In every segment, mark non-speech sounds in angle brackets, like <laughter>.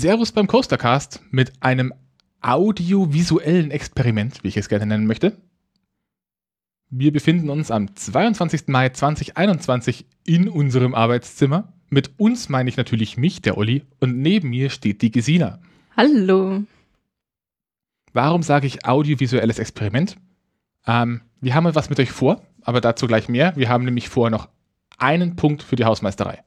Servus beim Coastercast mit einem audiovisuellen Experiment, wie ich es gerne nennen möchte. Wir befinden uns am 22. Mai 2021 in unserem Arbeitszimmer. Mit uns meine ich natürlich mich, der Olli, und neben mir steht die Gesina. Hallo. Warum sage ich audiovisuelles Experiment? Ähm, wir haben was mit euch vor, aber dazu gleich mehr. Wir haben nämlich vorher noch einen Punkt für die Hausmeisterei.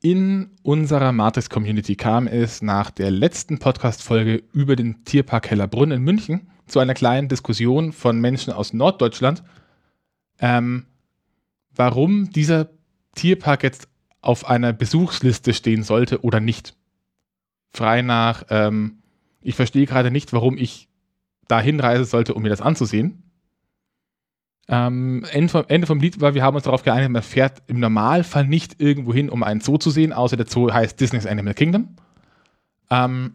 In unserer Matrix-Community kam es nach der letzten Podcast-Folge über den Tierpark Hellerbrunn in München zu einer kleinen Diskussion von Menschen aus Norddeutschland, ähm, warum dieser Tierpark jetzt auf einer Besuchsliste stehen sollte oder nicht. Frei nach, ähm, ich verstehe gerade nicht, warum ich da hinreisen sollte, um mir das anzusehen. Ähm, Ende, vom, Ende vom Lied war, wir haben uns darauf geeinigt, man fährt im Normalfall nicht irgendwo hin, um einen Zoo zu sehen, außer der Zoo heißt Disney's Animal Kingdom. Ähm,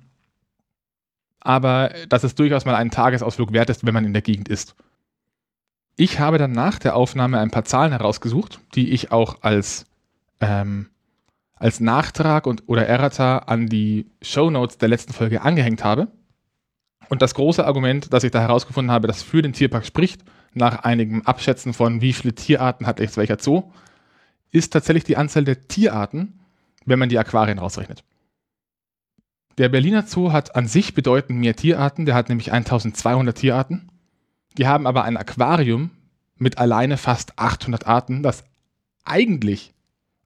aber dass es durchaus mal einen Tagesausflug wert ist, wenn man in der Gegend ist. Ich habe dann nach der Aufnahme ein paar Zahlen herausgesucht, die ich auch als, ähm, als Nachtrag und, oder Errata an die Show Notes der letzten Folge angehängt habe. Und das große Argument, das ich da herausgefunden habe, das für den Tierpark spricht, nach einigem Abschätzen von, wie viele Tierarten hat jetzt welcher Zoo, ist tatsächlich die Anzahl der Tierarten, wenn man die Aquarien rausrechnet. Der Berliner Zoo hat an sich bedeutend mehr Tierarten, der hat nämlich 1200 Tierarten. Die haben aber ein Aquarium mit alleine fast 800 Arten, das eigentlich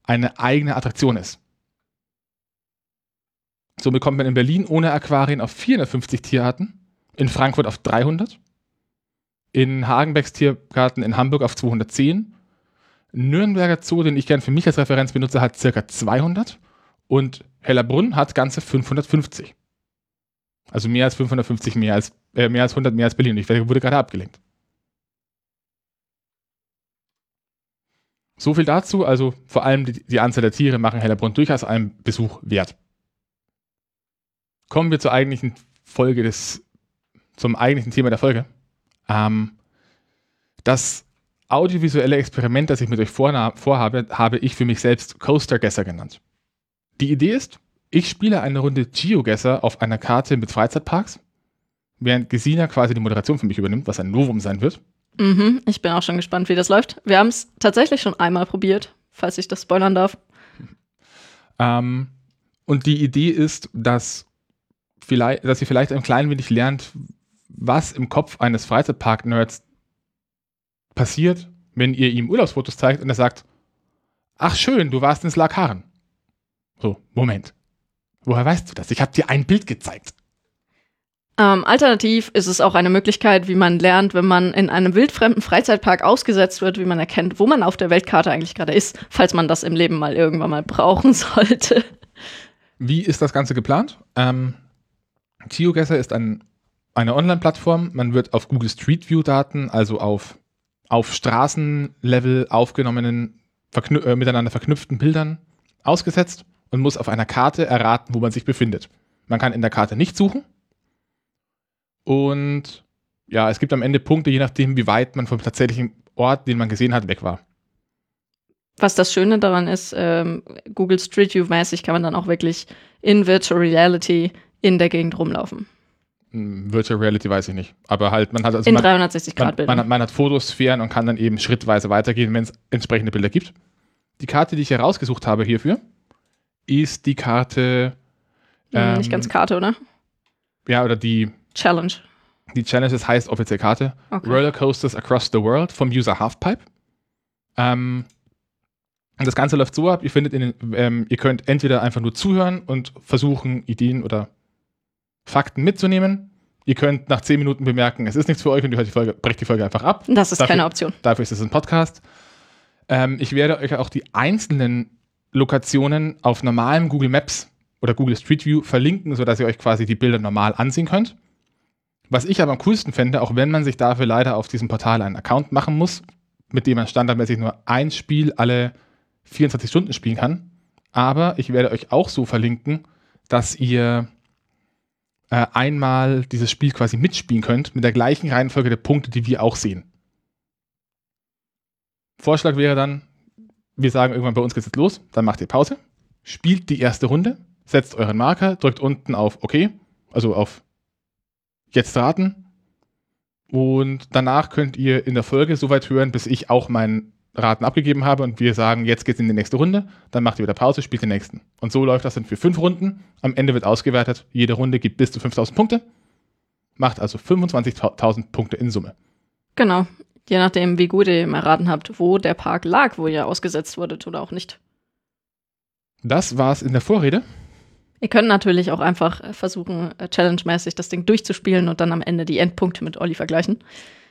eine eigene Attraktion ist. So bekommt man in Berlin ohne Aquarien auf 450 Tierarten, in Frankfurt auf 300 in Hagenbecks Tiergarten in Hamburg auf 210. Nürnberger Zoo, den ich gern für mich als Referenz benutze, hat circa 200 und Hellerbrunn hat ganze 550. Also mehr als 550, mehr als, äh, mehr als 100, mehr als Berlin. Ich wurde gerade abgelenkt. So viel dazu. Also vor allem die, die Anzahl der Tiere machen Hellerbrunn durchaus einen Besuch wert. Kommen wir zur eigentlichen Folge des, zum eigentlichen Thema der Folge. Ähm, das audiovisuelle Experiment, das ich mit euch vorhabe, habe ich für mich selbst Coaster Guesser genannt. Die Idee ist, ich spiele eine Runde GeoGuessr auf einer Karte mit Freizeitparks, während Gesina quasi die Moderation für mich übernimmt, was ein Novum sein wird. Mhm, ich bin auch schon gespannt, wie das läuft. Wir haben es tatsächlich schon einmal probiert, falls ich das spoilern darf. Ähm, und die Idee ist, dass, vielleicht, dass ihr vielleicht ein klein wenig lernt, was im Kopf eines Freizeitpark-Nerds passiert, wenn ihr ihm Urlaubsfotos zeigt und er sagt, ach schön, du warst in Slakaren. So, Moment. Woher weißt du das? Ich habe dir ein Bild gezeigt. Ähm, alternativ ist es auch eine Möglichkeit, wie man lernt, wenn man in einem wildfremden Freizeitpark ausgesetzt wird, wie man erkennt, wo man auf der Weltkarte eigentlich gerade ist, falls man das im Leben mal irgendwann mal brauchen <laughs> sollte. Wie ist das Ganze geplant? Ähm, GeoGuessr ist ein eine Online-Plattform. Man wird auf Google Street View-Daten, also auf, auf Straßenlevel aufgenommenen, verknü äh, miteinander verknüpften Bildern ausgesetzt und muss auf einer Karte erraten, wo man sich befindet. Man kann in der Karte nicht suchen. Und ja, es gibt am Ende Punkte, je nachdem, wie weit man vom tatsächlichen Ort, den man gesehen hat, weg war. Was das Schöne daran ist, ähm, Google Street View-mäßig kann man dann auch wirklich in Virtual Reality in der Gegend rumlaufen. Hm, Virtual Reality weiß ich nicht. Aber halt, man hat also. In 360 Grad Bildern. Man, man, man, hat Fotosphären und kann dann eben schrittweise weitergehen, wenn es entsprechende Bilder gibt. Die Karte, die ich hier rausgesucht habe hierfür, ist die Karte. Ähm, nicht ganz Karte, oder? Ja, oder die. Challenge. Die Challenge, das heißt offiziell Karte. Okay. Roller Coasters Across the World vom User Halfpipe. Ähm, und das Ganze läuft so ab, ihr findet in den, ähm, ihr könnt entweder einfach nur zuhören und versuchen, Ideen oder Fakten mitzunehmen. Ihr könnt nach 10 Minuten bemerken, es ist nichts für euch und ihr hört die Folge, brecht die Folge einfach ab. Das ist dafür, keine Option. Dafür ist es ein Podcast. Ähm, ich werde euch auch die einzelnen Lokationen auf normalem Google Maps oder Google Street View verlinken, sodass ihr euch quasi die Bilder normal ansehen könnt. Was ich aber am coolsten fände, auch wenn man sich dafür leider auf diesem Portal einen Account machen muss, mit dem man standardmäßig nur ein Spiel alle 24 Stunden spielen kann. Aber ich werde euch auch so verlinken, dass ihr äh, einmal dieses Spiel quasi mitspielen könnt, mit der gleichen Reihenfolge der Punkte, die wir auch sehen. Vorschlag wäre dann, wir sagen irgendwann bei uns geht's jetzt los, dann macht ihr Pause, spielt die erste Runde, setzt euren Marker, drückt unten auf OK, also auf Jetzt raten. Und danach könnt ihr in der Folge so weit hören, bis ich auch meinen Raten abgegeben habe und wir sagen, jetzt geht's in die nächste Runde, dann macht ihr wieder Pause, spielt den nächsten. Und so läuft das dann für fünf Runden. Am Ende wird ausgewertet, jede Runde gibt bis zu 5000 Punkte, macht also 25.000 Punkte in Summe. Genau. Je nachdem, wie gut ihr im erraten habt, wo der Park lag, wo ihr ausgesetzt wurdet oder auch nicht. Das war's in der Vorrede. Ihr könnt natürlich auch einfach äh, versuchen, äh, challenge-mäßig das Ding durchzuspielen und dann am Ende die Endpunkte mit Olli vergleichen.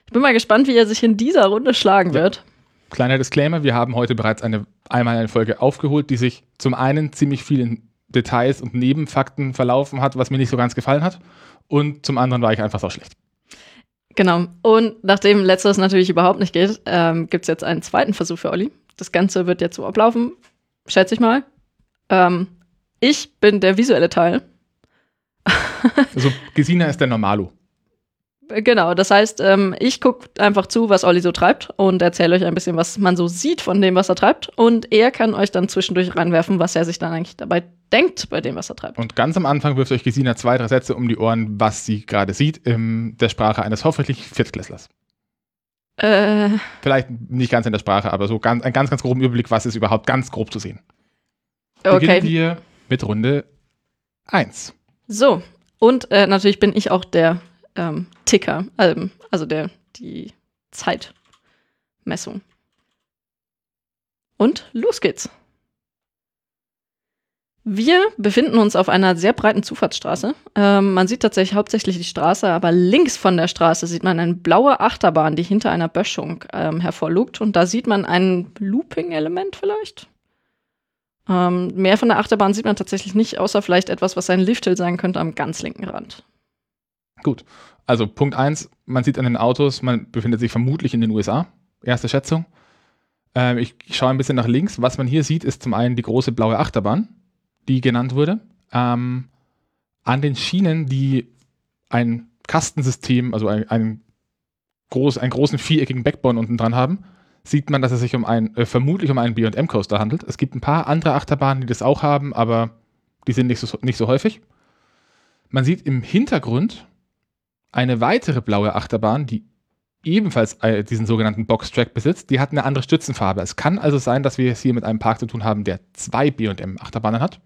Ich bin mal gespannt, wie er sich in dieser Runde schlagen Ja. wird. Kleiner Disclaimer, wir haben heute bereits eine, einmal eine Folge aufgeholt, die sich zum einen ziemlich viel in Details und Nebenfakten verlaufen hat, was mir nicht so ganz gefallen hat. Und zum anderen war ich einfach so schlecht. Genau. Und nachdem letzteres natürlich überhaupt nicht geht, ähm, gibt es jetzt einen zweiten Versuch für Olli. Das Ganze wird jetzt so ablaufen, schätze ich mal. Ähm, ich bin der visuelle Teil. Also Gesina ist der Normalo. Genau, das heißt, ähm, ich gucke einfach zu, was Olli so treibt und erzähle euch ein bisschen, was man so sieht von dem, was er treibt. Und er kann euch dann zwischendurch reinwerfen, was er sich dann eigentlich dabei denkt bei dem, was er treibt. Und ganz am Anfang wirft euch Gesina zwei, drei Sätze um die Ohren, was sie gerade sieht, in der Sprache eines hoffentlich Viertklässlers. Äh, Vielleicht nicht ganz in der Sprache, aber so ganz, einen ganz, ganz groben Überblick, was ist überhaupt ganz grob zu sehen. Beginnen okay. wir mit Runde 1. So, und äh, natürlich bin ich auch der ähm, Ticker, ähm, also der, die Zeitmessung. Und los geht's. Wir befinden uns auf einer sehr breiten Zufahrtsstraße. Ähm, man sieht tatsächlich hauptsächlich die Straße, aber links von der Straße sieht man eine blaue Achterbahn, die hinter einer Böschung ähm, hervorlugt. Und da sieht man ein Looping-Element vielleicht. Ähm, mehr von der Achterbahn sieht man tatsächlich nicht, außer vielleicht etwas, was ein Lifthill sein könnte am ganz linken Rand. Gut. Also Punkt 1, man sieht an den Autos, man befindet sich vermutlich in den USA. Erste Schätzung. Ähm, ich schaue ein bisschen nach links. Was man hier sieht, ist zum einen die große blaue Achterbahn, die genannt wurde. Ähm, an den Schienen, die ein Kastensystem, also ein, ein groß, einen großen viereckigen Backbone unten dran haben, sieht man, dass es sich um ein, äh, vermutlich um einen B&M Coaster handelt. Es gibt ein paar andere Achterbahnen, die das auch haben, aber die sind nicht so, nicht so häufig. Man sieht im Hintergrund eine weitere blaue Achterbahn, die ebenfalls äh, diesen sogenannten Boxtrack besitzt. Die hat eine andere Stützenfarbe. Es kann also sein, dass wir es hier mit einem Park zu tun haben, der zwei B&M Achterbahnen hat.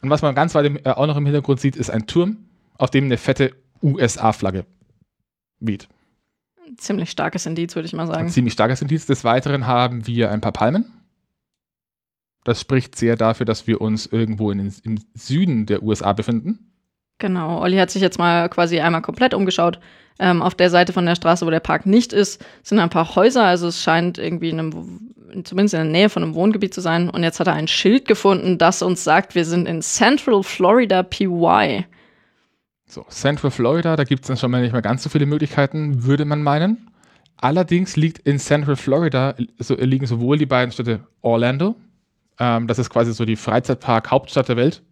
Und was man ganz weit im, äh, auch noch im Hintergrund sieht, ist ein Turm, auf dem eine fette USA-Flagge weht. Ziemlich starkes Indiz, würde ich mal Ein sagen. ziemlich starkes Indiz. Des Weiteren haben wir ein paar Palmen. Das spricht sehr dafür, dass wir uns irgendwo in den, im Süden der USA befinden. Genau, Olli hat sich jetzt mal quasi einmal komplett umgeschaut. Ähm, auf der Seite von der Straße, wo der Park nicht ist, sind ein paar Häuser. Also es scheint irgendwie in einem, zumindest in der Nähe von einem Wohngebiet zu sein. Und jetzt hat er ein Schild gefunden, das uns sagt, wir sind in Central Florida PY. So, Central Florida, da gibt es dann schon mal nicht mehr ganz so viele Möglichkeiten, würde man meinen. Allerdings liegt in Central Florida so, liegen sowohl die beiden Städte Orlando, ähm, das ist quasi so die Freizeitpark-Hauptstadt der Welt.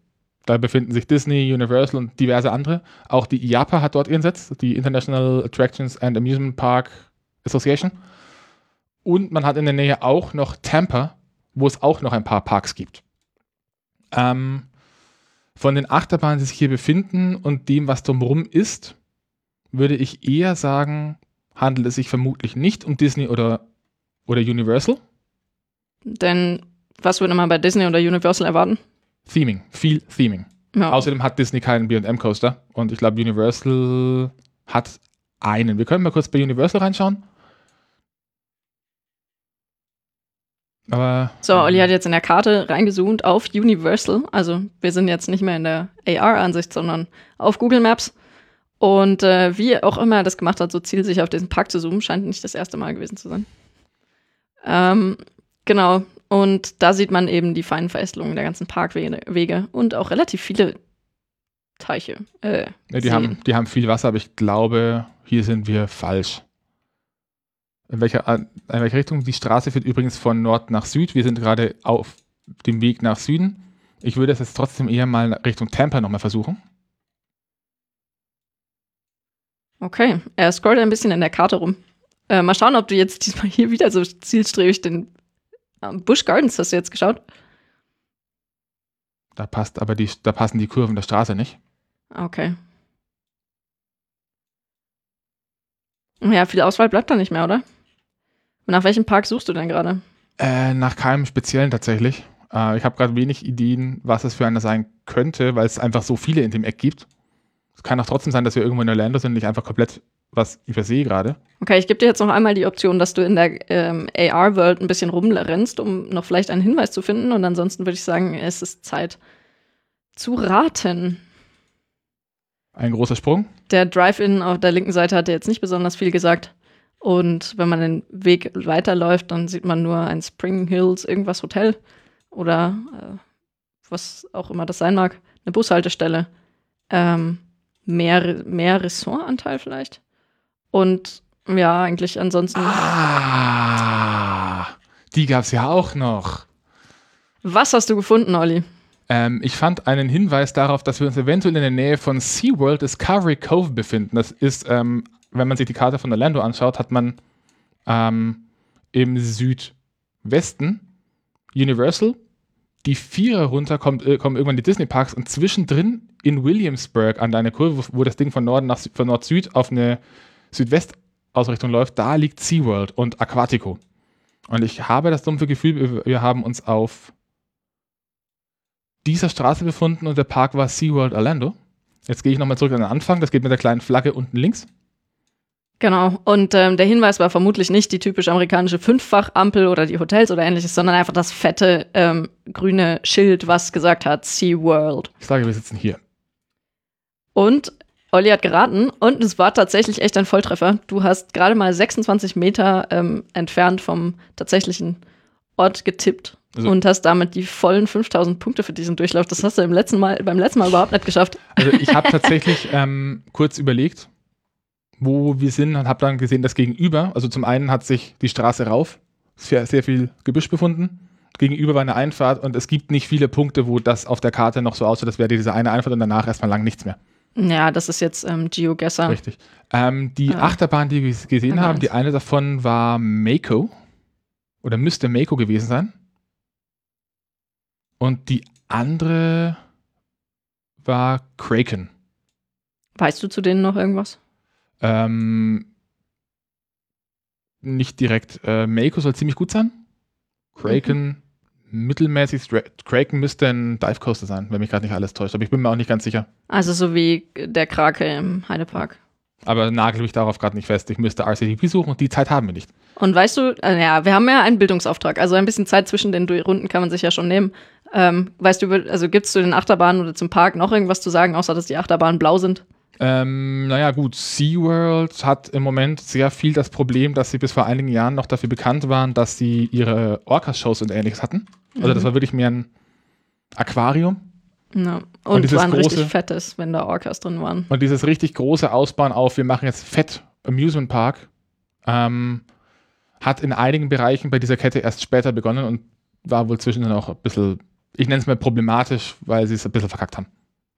Da befinden sich Disney, Universal und diverse andere. Auch die IAPA hat dort ihren Sitz, die International Attractions and Amusement Park Association. Und man hat in der Nähe auch noch Tampa, wo es auch noch ein paar Parks gibt. Ähm, von den Achterbahnen, die sich hier befinden und dem, was drumherum ist, würde ich eher sagen, handelt es sich vermutlich nicht um Disney oder, oder Universal. Denn was würde man bei Disney oder Universal erwarten? Theming, viel Theming. Ja. Außerdem hat Disney keinen B&M Coaster und ich glaube Universal hat einen. Wir können mal kurz bei Universal reinschauen. Aber So, Olli hat jetzt in der Karte reingezoomt auf Universal. Also wir sind jetzt nicht mehr in der AR-Ansicht, sondern auf Google Maps. Und äh, wie auch immer er das gemacht hat, so zielsicher auf diesen Park zu zoomen, scheint nicht das erste Mal gewesen zu sein. Ähm, genau. Und da sieht man eben die feinen Verästelungen der ganzen Parkwege Wege und auch relativ viele Teiche. Äh, Ja, die, haben, die haben viel Wasser, aber ich glaube, hier sind wir falsch. In welcher, in welcher Richtung? Die Straße führt übrigens von Nord nach Süd. Wir sind gerade auf dem Weg nach Süden. Ich würde es jetzt trotzdem eher mal Richtung Tampa nochmal versuchen. Okay, er scrollt ein bisschen in der Karte rum. Äh, mal schauen, ob du jetzt <laughs> diesmal hier wieder so zielstrebig den Busch Gardens hast du jetzt geschaut. Da passt aber die, da passen die Kurven der Straße nicht. Okay. Ja, viel Auswahl bleibt da nicht mehr, oder? Und nach welchem Park suchst du denn gerade? Äh, nach keinem speziellen tatsächlich. Äh, ich habe gerade wenig Ideen, was es für einer sein könnte, weil es einfach so viele in dem Eck gibt. Es kann auch trotzdem sein, dass wir irgendwo in Orlando sind und ich einfach komplett was übersehe gerade. Okay, ich gebe dir jetzt noch einmal die Option, dass du in der ähm, AR-World ein bisschen rumrennst, um noch vielleicht einen Hinweis zu finden. Und ansonsten würde ich sagen, es ist Zeit zu raten. Ein großer Sprung. Der Drive-In auf der linken Seite hat jetzt nicht besonders viel gesagt. Und wenn man den Weg weiterläuft, dann sieht man nur ein Spring Hills irgendwas Hotel oder äh, was auch immer das sein mag, eine Bushaltestelle. Ähm, mehr, mehr Ressortanteil vielleicht. Und ja, eigentlich ansonsten. Ah, die gab es ja auch noch. Was hast du gefunden, Olli? Ähm, ich fand einen Hinweis darauf, dass wir uns eventuell in der Nähe von SeaWorld Discovery Cove befinden. Das ist, ähm, wenn man sich die Karte von Orlando anschaut, hat man ähm, im Südwesten Universal. Die Vierer runter kommt, äh, kommen irgendwann die Disney Parks und zwischendrin in Williamsburg an deine Kurve, wo, wo das Ding von Norden nach von Nord-Süd auf eine Südwest-Ausrichtung läuft, da liegt SeaWorld und Aquatico. Und ich habe das dumpfe Gefühl, wir haben uns auf dieser Straße befunden und der Park war SeaWorld Orlando. Jetzt gehe ich nochmal zurück an den Anfang. Das geht mit der kleinen Flagge unten links. Genau. Und ähm, der Hinweis war vermutlich nicht die typisch amerikanische Fünffach-Ampel oder die Hotels oder ähnliches, sondern einfach das fette ähm, grüne Schild, was gesagt hat SeaWorld. Ich sage, wir sitzen hier. Und Olli hat geraten und es war tatsächlich echt ein Volltreffer. Du hast gerade mal 26 Meter ähm, entfernt vom tatsächlichen Ort getippt Also- und hast damit die vollen 5000 Punkte für diesen Durchlauf. Das hast du im letzten mal, beim letzten Mal überhaupt nicht geschafft. Also ich habe <laughs> tatsächlich ähm, kurz überlegt, wo wir sind und habe dann gesehen, dass gegenüber, also zum einen hat sich die Straße rauf, sehr, sehr viel Gebüsch befunden. Gegenüber war eine Einfahrt und es gibt nicht viele Punkte, wo das auf der Karte noch so aussieht, das wäre diese eine Einfahrt und danach erstmal lang nichts mehr. Ja, das ist jetzt ähm, GeoGuessr. Richtig. Ähm, die Ah. Achterbahn, die wir gesehen Nummer haben, eins. die eine davon war Mako. Oder müsste Mako gewesen sein. Und die andere war Kraken. Weißt du zu denen noch irgendwas? Ähm, nicht direkt. Äh, Mako soll ziemlich gut sein. Kraken mittelmäßig. Kraken müsste ein Dive Coaster sein, wenn mich gerade nicht alles täuscht. Aber ich bin mir auch nicht ganz sicher. Also so wie der Krake im Heidepark. Aber nagel mich darauf gerade nicht fest. Ich müsste RCTP suchen und die Zeit haben wir nicht. Und weißt du, äh, ja, wir haben ja einen Bildungsauftrag, also ein bisschen Zeit zwischen den Runden kann man sich ja schon nehmen. Ähm, weißt du, also gibt es zu den Achterbahnen oder zum Park noch irgendwas zu sagen, außer dass die Achterbahnen blau sind? Ähm, naja, gut, SeaWorld hat im Moment sehr viel das Problem, dass sie bis vor einigen Jahren noch dafür bekannt waren, dass sie ihre Orcas-Shows und ähnliches hatten. Also das war wirklich mehr ein Aquarium. Ja. Und Und, dieses zwar ein richtig große- fettes, wenn da Orcas drin waren. Und dieses richtig große Ausbauen auf, wir machen jetzt Fett Amusement Park, ähm, hat in einigen Bereichen bei dieser Kette erst später begonnen und war wohl zwischendrin auch ein bisschen, ich nenne es mal problematisch, weil sie es ein bisschen verkackt haben.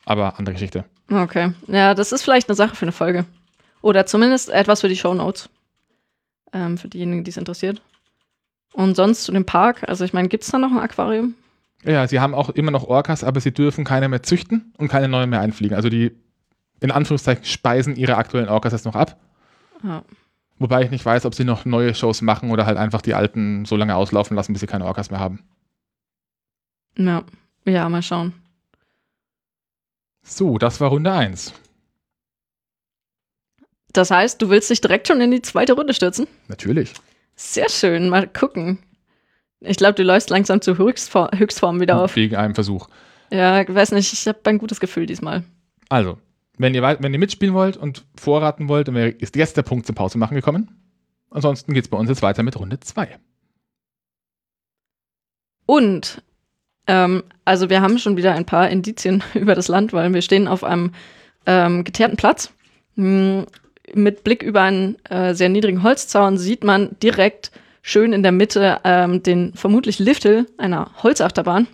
Aber andere Geschichte. Okay. Ja, das ist vielleicht eine Sache für eine Folge. Oder zumindest etwas für die Show Notes. Ähm, für diejenigen, die es interessiert. Und sonst zu dem Park, also ich meine, gibt es da noch ein Aquarium? Ja, sie haben auch immer noch Orcas, aber sie dürfen keine mehr züchten und keine neuen mehr einfliegen. Also die, in Anführungszeichen, speisen ihre aktuellen Orcas jetzt noch ab. Ja. Wobei ich nicht weiß, ob sie noch neue Shows machen oder halt einfach die alten so lange auslaufen lassen, bis sie keine Orcas mehr haben. Ja, ja mal schauen. So, das war Runde 1. Das heißt, du willst dich direkt schon in die zweite Runde stürzen? Natürlich. Sehr schön, mal gucken. Ich glaube, du läufst langsam zur Höchstform, Höchstform wieder auf. Wegen einem Versuch. Ja, ich weiß nicht, ich habe ein gutes Gefühl diesmal. Also, wenn ihr, wenn ihr mitspielen wollt und vorraten wollt, dann ist jetzt der Punkt zum Pause machen gekommen. Ansonsten geht es bei uns jetzt weiter mit Runde 2. Und, ähm, also wir haben schon wieder ein paar Indizien <laughs> über das Land, weil wir stehen auf einem ähm, geteerten Platz. Mit Blick über einen äh, sehr niedrigen Holzzaun sieht man direkt schön in der Mitte ähm, den vermutlich Lifthill einer Holzachterbahn,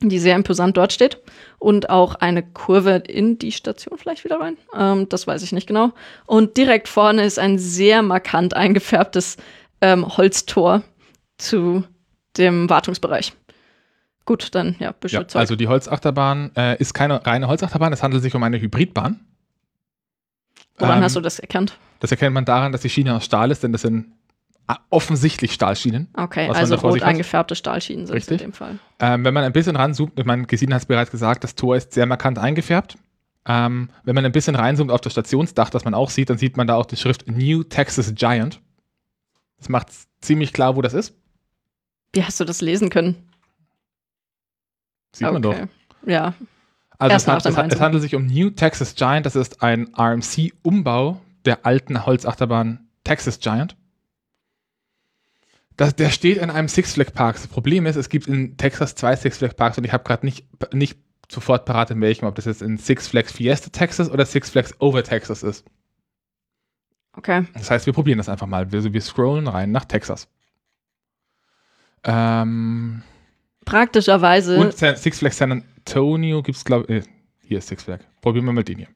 die sehr imposant dort steht. Und auch eine Kurve in die Station vielleicht wieder rein. Ähm, das weiß ich nicht genau. Und direkt vorne ist ein sehr markant eingefärbtes ähm, Holztor zu dem Wartungsbereich. Gut, dann ja, bist Ja, also die Holzachterbahn äh, ist keine reine Holzachterbahn, es handelt sich um eine Hybridbahn. Woran Ähm, hast du das erkannt? Das erkennt man daran, dass die Schiene aus Stahl ist, denn das sind ah, offensichtlich Stahlschienen. Okay, man also rot eingefärbte Stahlschienen sind es in Richtig. dem Fall. Ähm, wenn man ein bisschen ranzoomt, meine, Gesine hat es bereits gesagt, das Tor ist sehr markant eingefärbt. Ähm, wenn man ein bisschen reinzoomt auf das Stationsdach, das man auch sieht, dann sieht man da auch die Schrift New Texas Giant. Das macht ziemlich klar, wo das ist. Wie hast du das lesen können? Sieht man doch. Okay. Ja, Also es, hat, es, es handelt sich um New Texas Giant. Das ist ein RMC-Umbau der alten Holzachterbahn Texas Giant. Das, der steht in einem Six Flag Park. Das Problem ist, es gibt in Texas zwei Six Flag Parks und ich habe gerade nicht, nicht sofort parat in welchem, ob das jetzt in Six Flags Fiesta Texas oder Six Flags Over Texas ist. okay. Das heißt, wir probieren das einfach mal. Wir, wir scrollen rein nach Texas. Ähm, Praktischerweise, und Six Flags San Antonio gibt es, glaube ich, äh, hier ist Six Flag. Probieren wir mal den hier.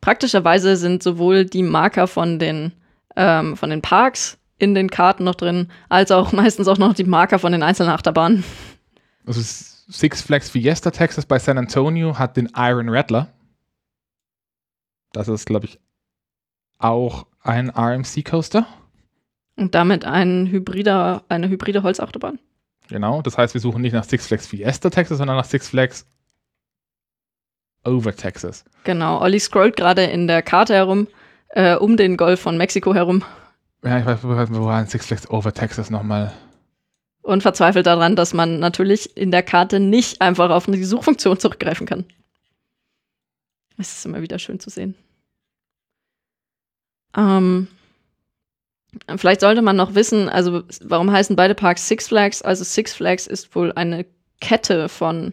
praktischerweise sind sowohl die Marker von den, ähm, von den Parks in den Karten noch drin, als auch <laughs> meistens auch noch die Marker von den einzelnen Achterbahnen. Also Six Flags Fiesta Texas bei San Antonio hat den Iron Rattler. Das ist, glaube ich, auch ein RMC Coaster. Und damit ein hybrider, eine hybride Holzachterbahn. Genau. Das heißt, wir suchen nicht nach Six Flags Fiesta Texas, sondern nach Six Flags Over Texas. Genau, Olli scrollt gerade in der Karte herum, äh, um den Golf von Mexiko herum Ja, ich weiß, wo war denn Six Flags Over Texas nochmal? und verzweifelt daran, dass man natürlich in der Karte nicht einfach auf die Suchfunktion zurückgreifen kann. Es ist immer wieder schön zu sehen. Ähm, vielleicht sollte man noch wissen, also warum heißen beide Parks Six Flags? Also Six Flags ist wohl eine Kette von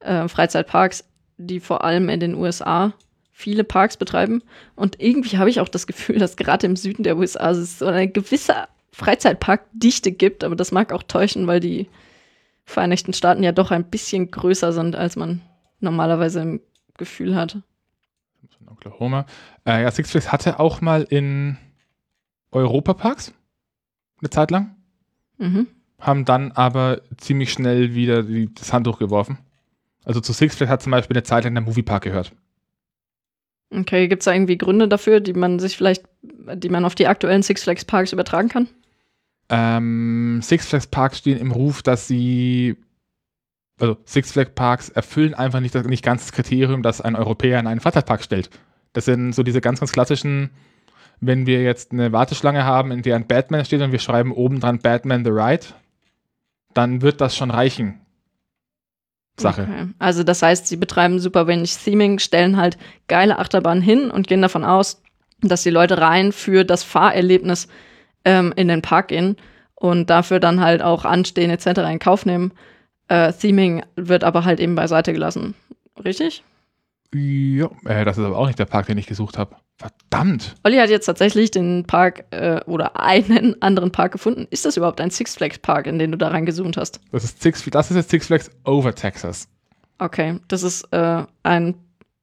äh, Freizeitparks, die vor allem in den USA viele Parks betreiben. Und irgendwie habe ich auch das Gefühl, dass gerade im Süden der USA es so eine gewisse Freizeitparkdichte gibt, aber das mag auch täuschen, weil die Vereinigten Staaten ja doch ein bisschen größer sind, als man normalerweise im Gefühl hat. Oklahoma. Äh, ja, Six Flags hatte auch mal in Europaparks eine Zeit lang. Mhm. haben dann aber ziemlich schnell wieder die, das Handtuch geworfen. Also zu Six Flags hat zum Beispiel eine Zeit lang der Moviepark gehört. Okay, gibt es da irgendwie Gründe dafür, die man sich vielleicht, die man auf die aktuellen Six Flags Parks übertragen kann? Ähm, Six Flags Parks stehen im Ruf, dass sie, also Six Flags Parks erfüllen einfach nicht, das, nicht ganz das Kriterium, das ein Europäer in einen Freizeitpark stellt. Das sind so diese ganz, ganz klassischen, wenn wir jetzt eine Warteschlange haben, in der ein Batman steht und wir schreiben oben dran Batman the Ride, dann wird das schon reichen. Sache. Okay. Also das heißt, sie betreiben super wenig Theming, stellen halt geile Achterbahnen hin und gehen davon aus, dass die Leute rein für das Fahrerlebnis ähm, in den Park gehen und dafür dann halt auch anstehen etc. in Kauf nehmen. Äh, Theming wird aber halt eben beiseite gelassen. Richtig? Ja, äh, das ist aber auch nicht der Park, den ich gesucht habe. Verdammt. Olli hat jetzt tatsächlich den Park äh, oder einen <laughs> anderen Park gefunden. Ist das überhaupt ein Six Flags Park, in den du da reingezoomt hast? Das ist, Six, das ist jetzt Six Flags Over Texas. Okay, das ist äh, ein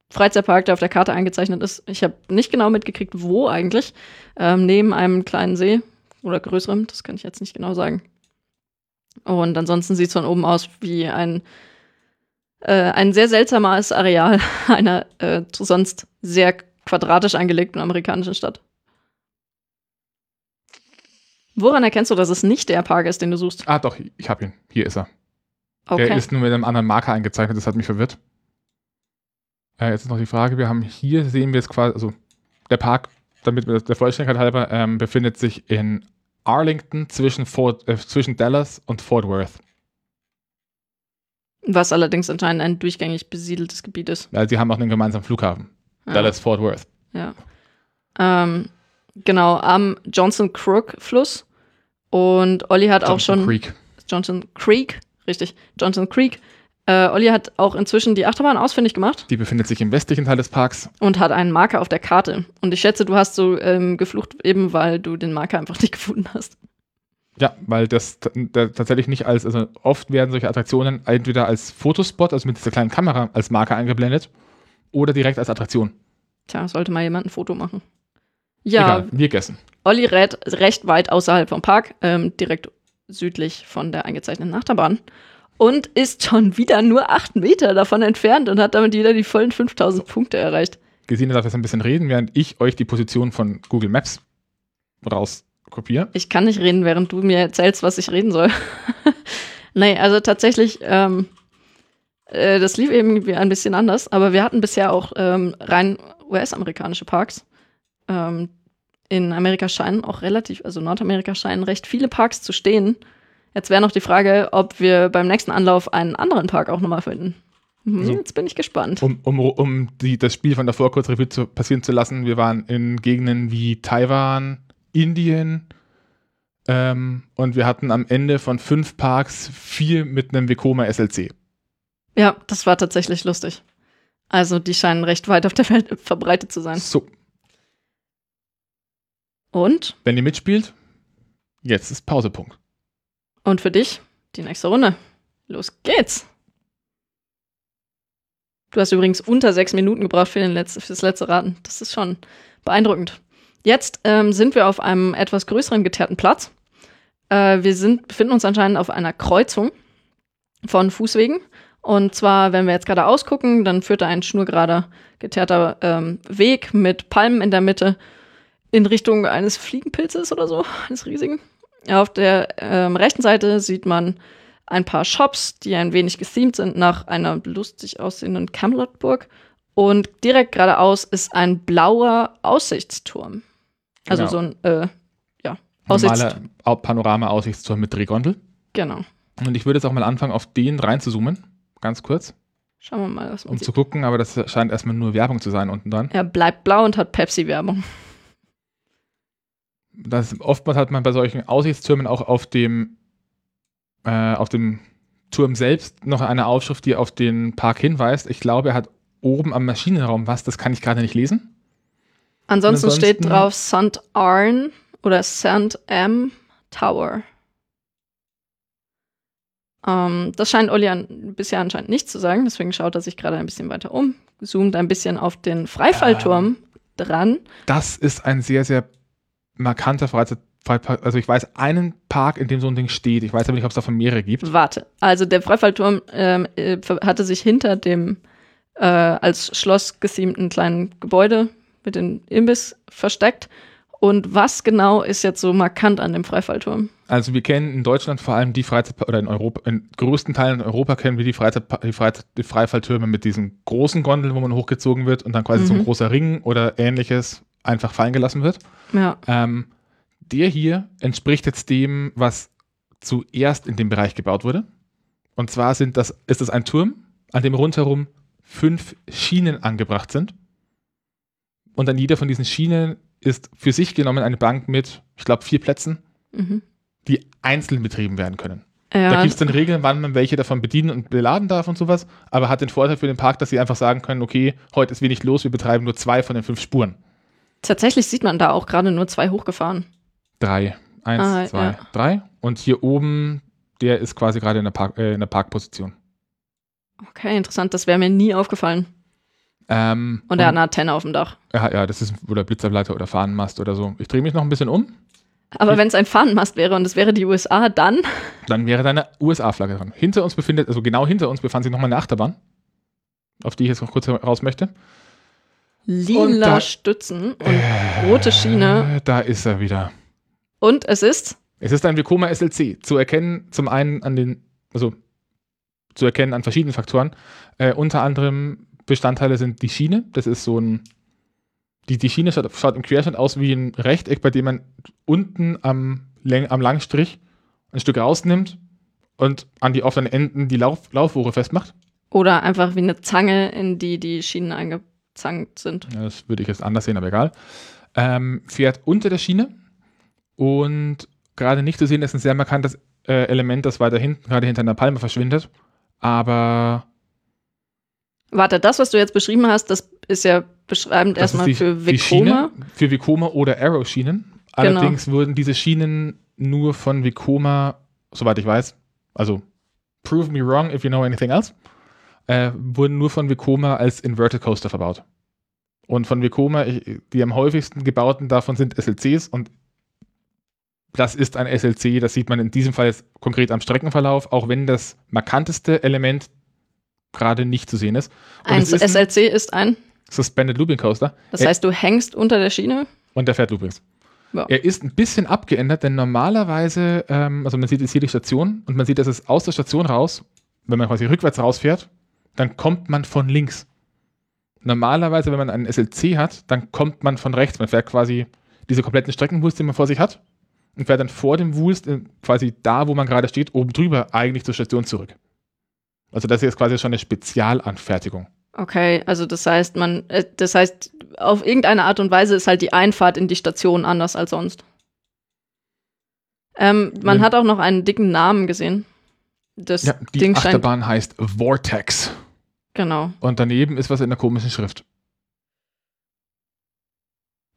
Freizeitpark, der auf der Karte eingezeichnet ist. Ich habe nicht genau mitgekriegt, wo eigentlich. Ähm, neben einem kleinen See oder größerem, das kann ich jetzt nicht genau sagen. Und ansonsten sieht es von oben aus wie ein, äh, ein sehr seltsames Areal <laughs> einer äh, sonst sehr quadratisch angelegten amerikanischen Stadt. Woran erkennst du, dass es nicht der Park ist, den du suchst? Ah, doch, ich habe ihn. Hier ist er. Okay. Der ist nur mit einem anderen Marker eingezeichnet, das hat mich verwirrt. Äh, jetzt ist noch die Frage, wir haben hier, sehen wir jetzt quasi, also der Park, damit wir das der Vollständigkeit halber, ähm, befindet sich in Arlington zwischen, Fort, äh, zwischen Dallas und Fort Worth. Was allerdings anscheinend ein durchgängig besiedeltes Gebiet ist. Ja, sie haben auch einen gemeinsamen Flughafen. Ja. Dallas, Fort Worth. Ja. Ähm, genau, am Johnson Crook Fluss. Und Olli hat auch Johnson schon. Creek. Johnson Creek, richtig. Johnson Creek. Äh, Olli hat auch inzwischen die Achterbahn ausfindig gemacht Die befindet sich im westlichen Teil des Parks. und hat einen Marker auf der Karte. Und ich schätze, du hast so ähm, geflucht, eben weil du den Marker einfach nicht <laughs> gefunden hast. Ja, weil das der, tatsächlich nicht als, also oft werden solche Attraktionen entweder als Fotospot, also mit dieser kleinen Kamera als Marker eingeblendet, oder direkt als Attraktion. Tja, sollte mal jemand ein Foto machen. Ja, Egal, wir gessen. Olli rät recht weit außerhalb vom Park, ähm, direkt südlich von der eingezeichneten Achterbahn. und ist schon wieder nur acht Meter davon entfernt und hat damit wieder die vollen 5000 Punkte erreicht. Gesine darf jetzt ein bisschen reden, während ich euch die Position von Google Maps rauskopiere. Ich kann nicht reden, während du mir erzählst, was ich reden soll. <laughs> nee, also tatsächlich, ähm, äh, das lief eben ein bisschen anders, aber wir hatten bisher auch ähm, rein US-amerikanische Parks. Ähm, in Amerika scheinen auch relativ, also Nordamerika scheinen recht viele Parks zu stehen. Jetzt wäre noch die Frage, ob wir beim nächsten Anlauf einen anderen Park auch nochmal finden. Hm, Also, jetzt bin ich gespannt. Um, um, um die, das Spiel von davor kurz Revue zu, passieren zu lassen, wir waren in Gegenden wie Taiwan, Indien ähm, und wir hatten am Ende von fünf Parks vier mit einem Vekoma SLC. Ja, das war tatsächlich lustig. Also die scheinen recht weit auf der Welt <laughs> verbreitet zu sein. So, Und? wenn ihr mitspielt, jetzt ist Pausepunkt. Und für dich die nächste Runde. Los geht's. Du hast übrigens unter sechs Minuten gebraucht für, den letzte, für das letzte Raten. Das ist schon beeindruckend. Jetzt ähm, sind wir auf einem etwas größeren geteerten Platz. Äh, wir sind, befinden uns anscheinend auf einer Kreuzung von Fußwegen. Und zwar, wenn wir jetzt gerade ausgucken, dann führt da ein schnurgerader, geteerter ähm, Weg mit Palmen in der Mitte in Richtung eines Fliegenpilzes oder so, <laughs> eines riesigen. Auf der ähm, rechten Seite sieht man ein paar Shops, die ein wenig gethemed sind nach einer lustig aussehenden Camelot-Burg. Und direkt geradeaus ist ein blauer Aussichtsturm. Also Genau. so ein, äh, ja, Aussichtsturm. Normaler Au- Panorama-Aussichtsturm mit Drehgondel. Genau. Und ich würde jetzt auch mal anfangen, auf den reinzuzoomen. Ganz kurz, Schauen wir mal, was man um sieht. zu gucken, aber das scheint erstmal nur Werbung zu sein unten dran. Er bleibt blau und hat Pepsi-Werbung. Das, oftmals hat man bei solchen Aussichtstürmen auch auf dem, äh, auf dem Turm selbst noch eine Aufschrift, die auf den Park hinweist. Ich glaube, er hat oben am Maschinenraum was, das kann ich gerade nicht lesen. Ansonsten, ansonsten- steht drauf St. Arn oder St. M. Tower. Ähm, das scheint Olli an, bisher anscheinend nicht zu sagen, deswegen schaut er sich gerade ein bisschen weiter um, zoomt ein bisschen auf den Freifallturm dran. Das ist ein sehr, sehr markanter Freizeitpark. Also ich weiß einen Park, in dem so ein Ding steht. Ich weiß aber nicht, ob es davon mehrere gibt. Warte, also der Freifallturm ähm, äh, hatte sich hinter dem äh, als Schloss gesiemten kleinen Gebäude mit dem Imbiss versteckt. Und was genau ist jetzt so markant an dem Freifallturm? Also wir kennen in Deutschland vor allem die Freizeit oder in Europa, in größten Teilen in Europa kennen wir die, Freizeit, die, Freizeit, die Freifalltürme mit diesen großen Gondeln, wo man hochgezogen wird und dann quasi so ein Mhm. großer Ring oder ähnliches einfach fallen gelassen wird. Ja, Ähm, der hier entspricht jetzt dem, was zuerst in dem Bereich gebaut wurde. Und zwar sind das, ist das ein Turm, an dem rundherum fünf Schienen angebracht sind. Und an jeder von diesen Schienen ist für sich genommen eine Bank mit, ich glaube, vier Plätzen, mhm. die einzeln betrieben werden können. Da ja gibt es dann Regeln, wann man welche davon bedienen und beladen darf und sowas, aber hat den Vorteil für den Park, dass sie einfach sagen können, okay, heute ist wenig los, wir betreiben nur zwei von den fünf Spuren. tatsächlich sieht man da auch gerade nur zwei hochgefahren. Drei. Eins, Ah, zwei, ja. drei. Und hier oben, der ist quasi gerade in der, Park, äh, in der Parkposition. Okay, interessant, das wäre mir nie aufgefallen. Ähm, Und er hat eine Antenne auf dem Dach. ja, ja, das ist oder Blitzableiter oder Fahnenmast oder so. Ich drehe mich noch ein bisschen um, Aber wenn es ein Fahnenmast wäre und es wäre die USA, dann <laughs> dann wäre da eine USA-Flagge dran. Hinter uns befindet, also genau hinter uns befand sich nochmal eine Achterbahn, auf die ich jetzt noch kurz raus möchte. Und lila da- Stützen und rote Schiene. Äh, Da ist er wieder. Und es ist Es ist ein Vekoma SLC. Zu erkennen, zum einen an den, also zu erkennen an verschiedenen Faktoren. Äh, unter anderem Bestandteile sind die Schiene. Das ist so ein, die, die Schiene schaut, schaut im Querschnitt aus wie ein Rechteck, bei dem man unten am, Läng, am Langstrich ein Stück rausnimmt und an die offenen Enden die Lauf, Laufrohre festmacht. oder einfach wie eine Zange, in die die Schienen eingezankt sind. Ja, Das würde ich jetzt anders sehen, aber egal. Ähm, fährt unter der Schiene und gerade nicht zu sehen ist ein sehr markantes äh, Element, das weiter hinten, gerade hinter einer Palme verschwindet. Aber Warte, das, was du jetzt beschrieben hast, das ist ja beschreibend das erstmal die, für Vekoma. Für Vekoma oder Arrow-Schienen. Genau. Allerdings wurden diese Schienen nur von Vekoma, soweit ich weiß, also prove me wrong if you know anything else, äh, wurden nur von Vekoma als Inverted Coaster verbaut. Und von Vekoma, ich, die am häufigsten gebauten davon sind SLCs und das ist ein SLC, das sieht man in diesem Fall jetzt konkret am Streckenverlauf, auch wenn das markanteste Element gerade nicht zu sehen ist. Und Ein ist ein SLC ist ein, Suspended Looping Coaster. das Er- heißt, du hängst unter der Schiene. Und der fährt Loopings. Ja. Er ist ein bisschen abgeändert, denn normalerweise, ähm, also man sieht jetzt hier die Station und man sieht, dass es aus der Station raus, wenn man quasi rückwärts rausfährt, dann kommt man von links. Normalerweise, wenn man einen SLC hat, dann kommt man von rechts. Man fährt quasi diese kompletten Streckenwulst, die man vor sich hat, und fährt dann vor dem Wulst äh, quasi da, wo man gerade steht, oben drüber eigentlich zur Station zurück. Also das hier ist quasi schon eine Spezialanfertigung. Okay, also das heißt, man, äh, das heißt, auf irgendeine Art und Weise ist halt die Einfahrt in die Station anders als sonst. Ähm, man Ja. hat auch noch einen dicken Namen gesehen. Das Ja, die Ding Achterbahn heißt Vortex. genau, Und daneben ist was in der komischen Schrift.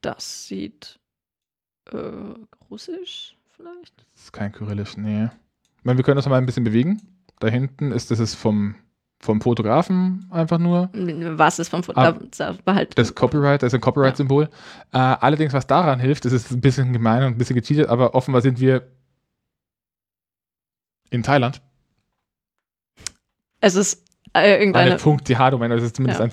das sieht äh, russisch vielleicht. Das ist kein Kyrillisch, nee. Ich meine, wir können das mal ein bisschen bewegen. Da hinten ist das ist vom, vom Fotografen einfach nur. Was ist vom? Ah. war halt Das Copyright, das ist ein Copyright-Symbol. Äh, allerdings, was daran hilft, das ist ein bisschen gemein und ein bisschen gecheatet, aber offenbar sind wir in Thailand. es ist äh, Eine irgendeine. .th-Domain, also das ist zumindest Ja. ein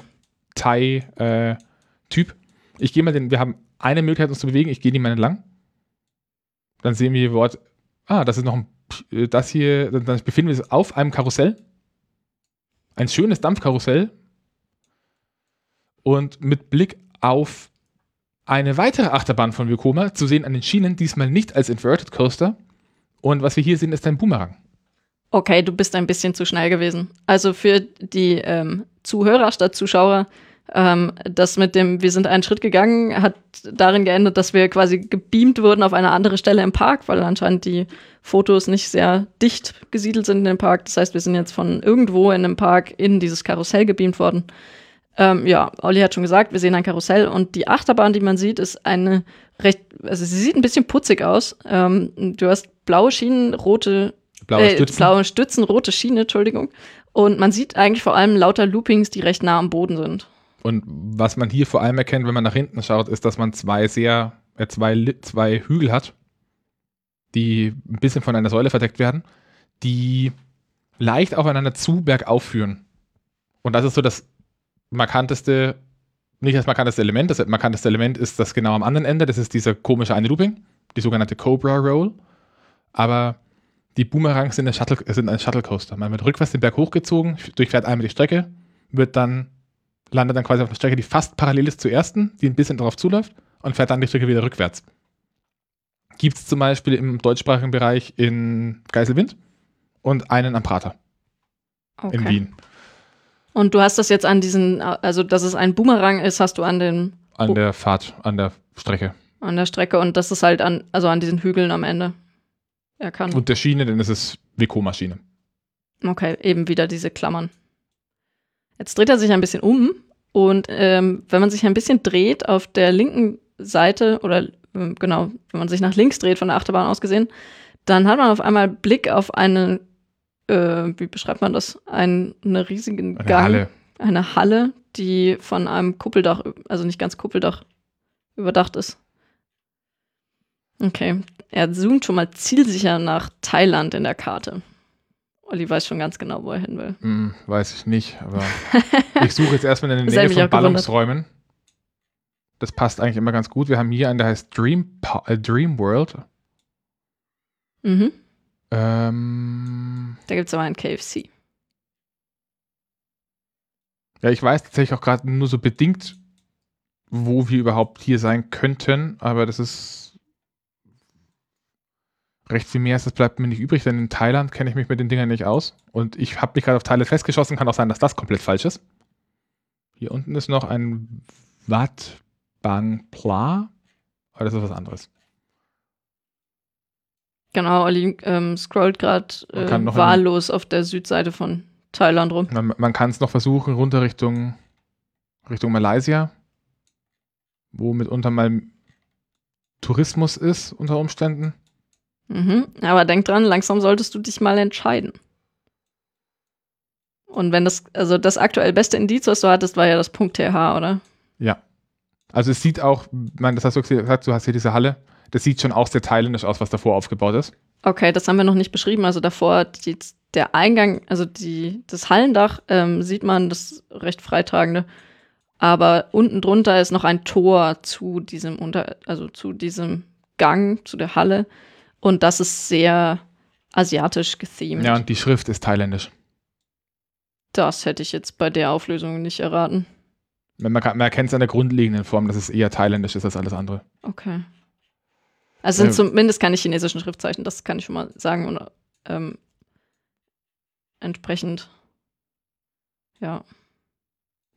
Thai-Typ. ich gehe mal den, wir haben eine Möglichkeit, uns zu bewegen, ich gehe die mal entlang. Dann sehen wir hier Wort, ah, das ist noch ein, äh, das hier, dann dann befinden wir uns auf einem Karussell. Ein schönes Dampfkarussell. Und mit Blick auf eine weitere Achterbahn von Vekoma, zu sehen an den Schienen, diesmal nicht als Inverted Coaster. Und was wir hier sehen, ist ein Boomerang. Okay, du bist ein bisschen zu schnell gewesen. Also für die ähm, Zuhörer statt Zuschauer, ähm, das mit dem, wir sind einen Schritt gegangen, hat darin geendet, dass wir quasi gebeamt wurden auf eine andere Stelle im Park, weil anscheinend die Fotos nicht sehr dicht gesiedelt sind in dem Park. Das heißt, wir sind jetzt von irgendwo in dem Park in dieses Karussell gebeamt worden. Ähm, ja, Olli hat schon gesagt, wir sehen ein Karussell und die Achterbahn, die man sieht, ist eine recht, also sie sieht ein bisschen putzig aus. Ähm, du hast blaue Schienen, rote Blaue äh, Stützen. blaue Stützen, rote Schiene, Entschuldigung. Und man sieht eigentlich vor allem lauter Loopings, die recht nah am Boden sind. Und was man hier vor allem erkennt, wenn man nach hinten schaut, ist, dass man zwei sehr, äh, zwei, zwei Hügel hat, die ein bisschen von einer Säule verdeckt werden, die leicht aufeinander zu bergauf führen. Und das ist so das markanteste, nicht das markanteste Element, das markanteste Element ist das genau am anderen Ende, das ist dieser komische eine Looping, die sogenannte Cobra Roll. Aber die Boomerangs sind, eine Shuttle, sind ein Shuttle Coaster. Man wird rückwärts den Berg hochgezogen, durchfährt einmal die Strecke, wird dann landet dann quasi auf einer Strecke, die fast parallel ist zur ersten, die ein bisschen darauf zuläuft und fährt dann die Strecke wieder rückwärts. Gibt es zum Beispiel im deutschsprachigen Bereich in Geiselwind und einen am Prater in Wien. Und du hast das jetzt an diesen, also dass es ein Boomerang ist, hast du an den, An der Fahrt, an der Strecke. an der Strecke und das ist halt an, also an diesen Hügeln am Ende erkannt. Und der Schiene, denn es ist Veko-Maschine. Okay, eben wieder diese Klammern. Jetzt dreht er sich ein bisschen um und ähm, wenn man sich ein bisschen dreht auf der linken Seite oder ähm, genau, wenn man sich nach links dreht von der Achterbahn aus gesehen, dann hat man auf einmal Blick auf eine, äh, wie beschreibt man das, einen, eine riesigen Eine Gang, Halle. eine Halle, die von einem Kuppeldach, also nicht ganz Kuppeldach, überdacht ist. Okay, er zoomt schon mal zielsicher nach Thailand in der Karte. Olli weiß schon ganz genau, wo er hin will. Hm, weiß ich nicht, aber <laughs> ich suche jetzt erstmal in der Nähe von gewundert. Ballungsräumen. Das passt eigentlich immer ganz gut. Wir haben hier einen, der heißt Dream, äh, Dream World. Mhm. Ähm, Da gibt es aber einen KFC. Ja, ich weiß tatsächlich auch gerade nur so bedingt, wo wir überhaupt hier sein könnten, aber das ist recht viel mehr, als das bleibt mir nicht übrig, denn in Thailand kenne ich mich mit den Dingern nicht aus und ich habe mich gerade auf Thailand festgeschossen, kann auch sein, dass das komplett falsch ist. Hier unten ist noch ein Wat Bang Pla, aber das ist was anderes. Genau, Olli ähm, scrollt gerade äh, wahllos auf der Südseite von Thailand rum. Man, man kann es noch versuchen, runter Richtung, Richtung Malaysia, wo mitunter mal Tourismus ist unter Umständen. Mhm. Aber denk dran, langsam solltest du dich mal entscheiden. Und wenn das, also das aktuell beste Indiz, was du hattest, war ja das Punkt .th, oder? Ja. Also es sieht auch, man, das hast du gesagt, du hast hier diese Halle. das sieht schon auch sehr thailändisch aus, was davor aufgebaut ist. Okay, das haben wir noch nicht beschrieben. Also davor, die, der Eingang, also die, das Hallendach, ähm, sieht man, das recht freitragende. Aber unten drunter ist noch ein Tor zu diesem unter, also zu diesem Gang, zu der Halle. Und das ist sehr asiatisch gethemed. Ja, und die Schrift ist thailändisch. Das hätte ich jetzt bei der Auflösung nicht erraten. Man, kann, man erkennt es an der grundlegenden Form, dass es eher thailändisch ist als alles andere. Okay. Also sind Ja. zumindest keine chinesischen Schriftzeichen, das kann ich schon mal sagen. Und, ähm, entsprechend, ja.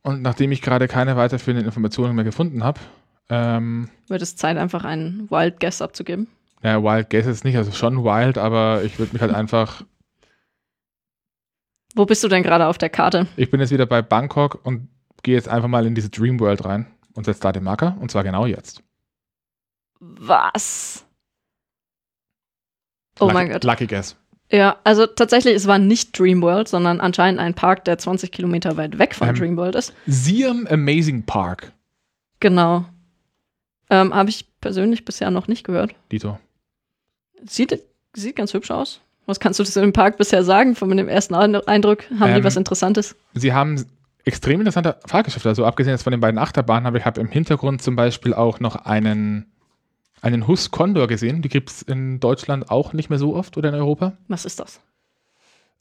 Und nachdem ich gerade keine weiterführenden Informationen mehr gefunden habe, ähm, Wird es Zeit, einfach einen Wild Guess abzugeben? Ja, Wild Guess ist nicht, also schon wild, aber ich würde mich halt <laughs> einfach, Wo bist du denn gerade auf der Karte? ich bin jetzt wieder bei Bangkok und gehe jetzt einfach mal in diese Dream World rein und setze da den Marker und zwar genau jetzt. Was? Oh Lucky, mein Gott. Lucky Guess. Ja, also tatsächlich, es war nicht Dreamworld, sondern anscheinend ein Park, der 20 Kilometer weit weg von Ähm. Dreamworld ist. Siam Amazing Park, Genau. Ähm, Habe ich persönlich bisher noch nicht gehört. Dito. Sieht, sieht ganz hübsch aus. Was kannst du zu dem Park bisher sagen, von dem ersten Eindruck? Haben die Ähm, was Interessantes? Sie haben extrem interessante Fahrgeschäfte. Also abgesehen jetzt von den beiden Achterbahnen, aber ich habe im Hintergrund zum Beispiel auch noch einen, einen Hus Condor gesehen. Die gibt es in Deutschland auch nicht mehr so oft oder in Europa. Was ist das?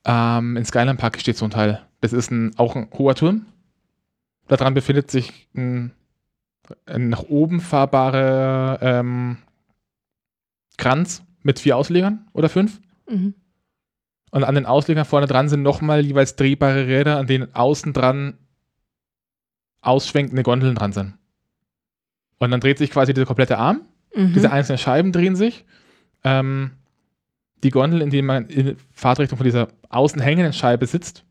Ähm, in Skyline Park steht so ein Teil. Das ist ein, auch ein hoher Turm. Daran befindet sich ein, ein nach oben fahrbarer ähm, Kranz mit vier Auslegern oder fünf. Mhm. Und an den Auslegern vorne dran sind nochmal jeweils drehbare Räder, an denen außen dran ausschwenkende Gondeln dran sind. Und dann dreht sich quasi dieser komplette Arm. Mhm. Diese einzelnen Scheiben drehen sich. Ähm, die Gondel, in denen man in Fahrtrichtung von dieser außen hängenden Scheibe sitzt,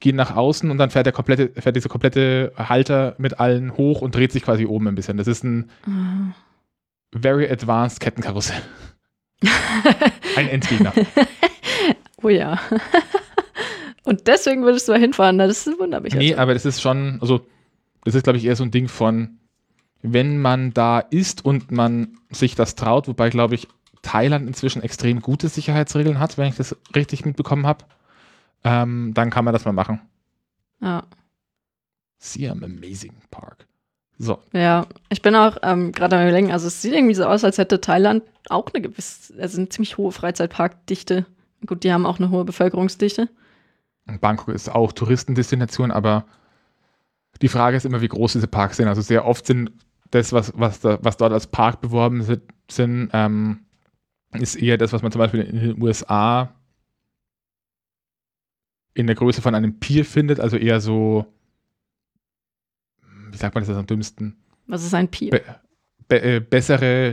gehen nach außen und dann fährt der komplette, fährt dieser komplette Halter mit allen hoch und dreht sich quasi oben ein bisschen. Das ist ein Ah. very advanced Kettenkarussell. Ein Endgegner. <laughs> oh ja. Und deswegen würdest du da hinfahren. Das wundert mich. Nee, jetzt. aber das ist schon, also, das ist, glaube ich, eher so ein Ding von, wenn man da ist und man sich das traut, wobei, glaube ich, Thailand inzwischen extrem gute Sicherheitsregeln hat, wenn ich das richtig mitbekommen habe, ähm, dann kann man das mal machen. ja. Siam Amazing Park. So, ja, ich bin auch ähm, gerade am überlegen, also es sieht irgendwie so aus, als hätte Thailand auch eine gewisse, also eine ziemlich hohe Freizeitparkdichte. Gut, die haben auch eine hohe Bevölkerungsdichte. und Bangkok ist auch Touristendestination, aber die Frage ist immer, wie groß diese Parks sind. Also sehr oft sind das, was, was, da, was dort als Park beworben si- sind, ähm, ist eher das, was man zum Beispiel in den USA in der Größe von einem Pier findet, also eher so, wie sagt man das am dümmsten? Was ist ein Pier? Be be äh, bessere,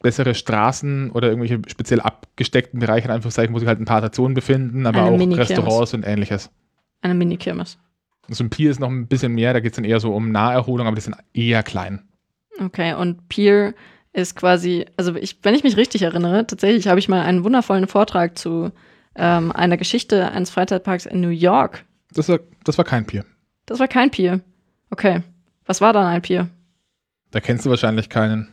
bessere Straßen oder irgendwelche speziell abgesteckten Bereiche, in Anführungszeichen, wo sich halt ein paar Attraktionen befinden, aber Eine auch. Restaurants und ähnliches. Eine Mini-Kirmes. So ein Pier ist noch ein bisschen mehr, da geht es dann eher so um Naherholung, aber die sind eher klein. Okay, und Pier ist quasi, also ich, wenn ich mich richtig erinnere, tatsächlich habe ich mal einen wundervollen Vortrag zu ähm, einer Geschichte eines Freizeitparks in New York. Das war, das war kein Pier. Das war kein Pier. Okay. Was war dann ein Pier? Da kennst du wahrscheinlich keinen.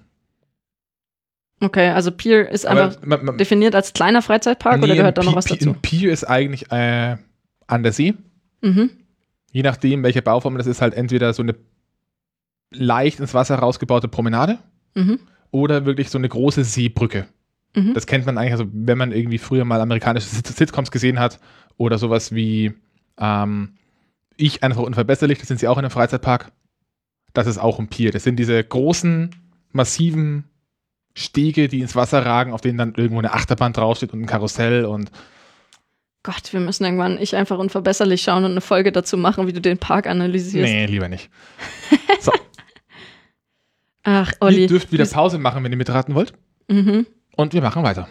Okay, also Pier ist Aber einfach man, man, definiert als kleiner Freizeitpark oder nee, gehört da noch was dazu? Ein Pier ist eigentlich äh, an der See. Mhm. Je nachdem, welche Bauform das ist, halt entweder so eine leicht ins Wasser rausgebaute Promenade Mhm. oder wirklich so eine große Seebrücke. Mhm. Das kennt man eigentlich, also wenn man irgendwie früher mal amerikanische Sit- Sitcoms gesehen hat oder sowas wie ähm, Ich einfach unverbesserlich, das sind sie auch in einem Freizeitpark. Das ist auch ein Pier. Das sind diese großen, massiven Stege, die ins Wasser ragen, auf denen dann irgendwo eine Achterbahn draufsteht und ein Karussell und Gott, wir müssen irgendwann ich einfach unverbesserlich schauen und eine Folge dazu machen, wie du den Park analysierst. nee, lieber nicht. <laughs> So, Ach, ihr Olli. dürft wieder Pause machen, wenn ihr mitraten wollt. Mhm. Und wir machen weiter.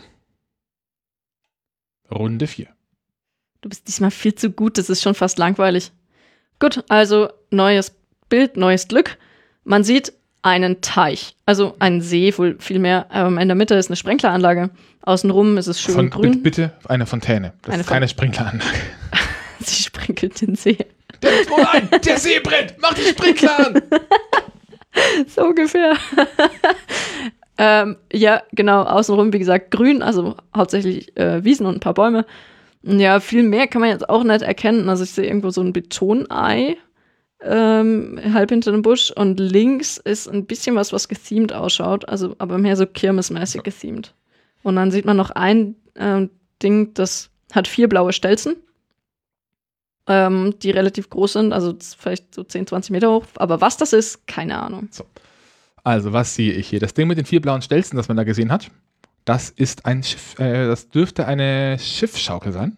Runde 4. Du bist diesmal viel zu gut, das ist schon fast langweilig. Gut, also neues Bild, neues Glück. Man sieht einen Teich, also einen See wohl vielmehr. Ähm, in der Mitte ist eine Sprenkleranlage. Außenrum ist es schön Von, grün. bitte, eine Fontäne. Das Eine ist keine Sprinkleranlage. <laughs> Sie sprenkelt den See. Der ist wohl ein! Der See brennt! Mach die Sprinkler an! <laughs> so ungefähr. <laughs> Ähm, ja, genau, außenrum, wie gesagt, grün, also hauptsächlich äh, Wiesen und ein paar Bäume. Ja, viel mehr kann man jetzt auch nicht erkennen. Also ich sehe irgendwo so ein Betonei ähm, halb hinter dem Busch und links ist ein bisschen was, was gethemed ausschaut, also aber mehr so kirmesmäßig gethemed. Und dann sieht man noch ein ähm, Ding, das hat vier blaue Stelzen, ähm, die relativ groß sind, also vielleicht so 10, 20 Meter hoch. Aber was das ist, keine Ahnung. So. Also, was sehe ich hier? Das Ding mit den vier blauen Stelzen, das man da gesehen hat, das ist ein Schiff, äh, das dürfte eine Schiffsschaukel sein.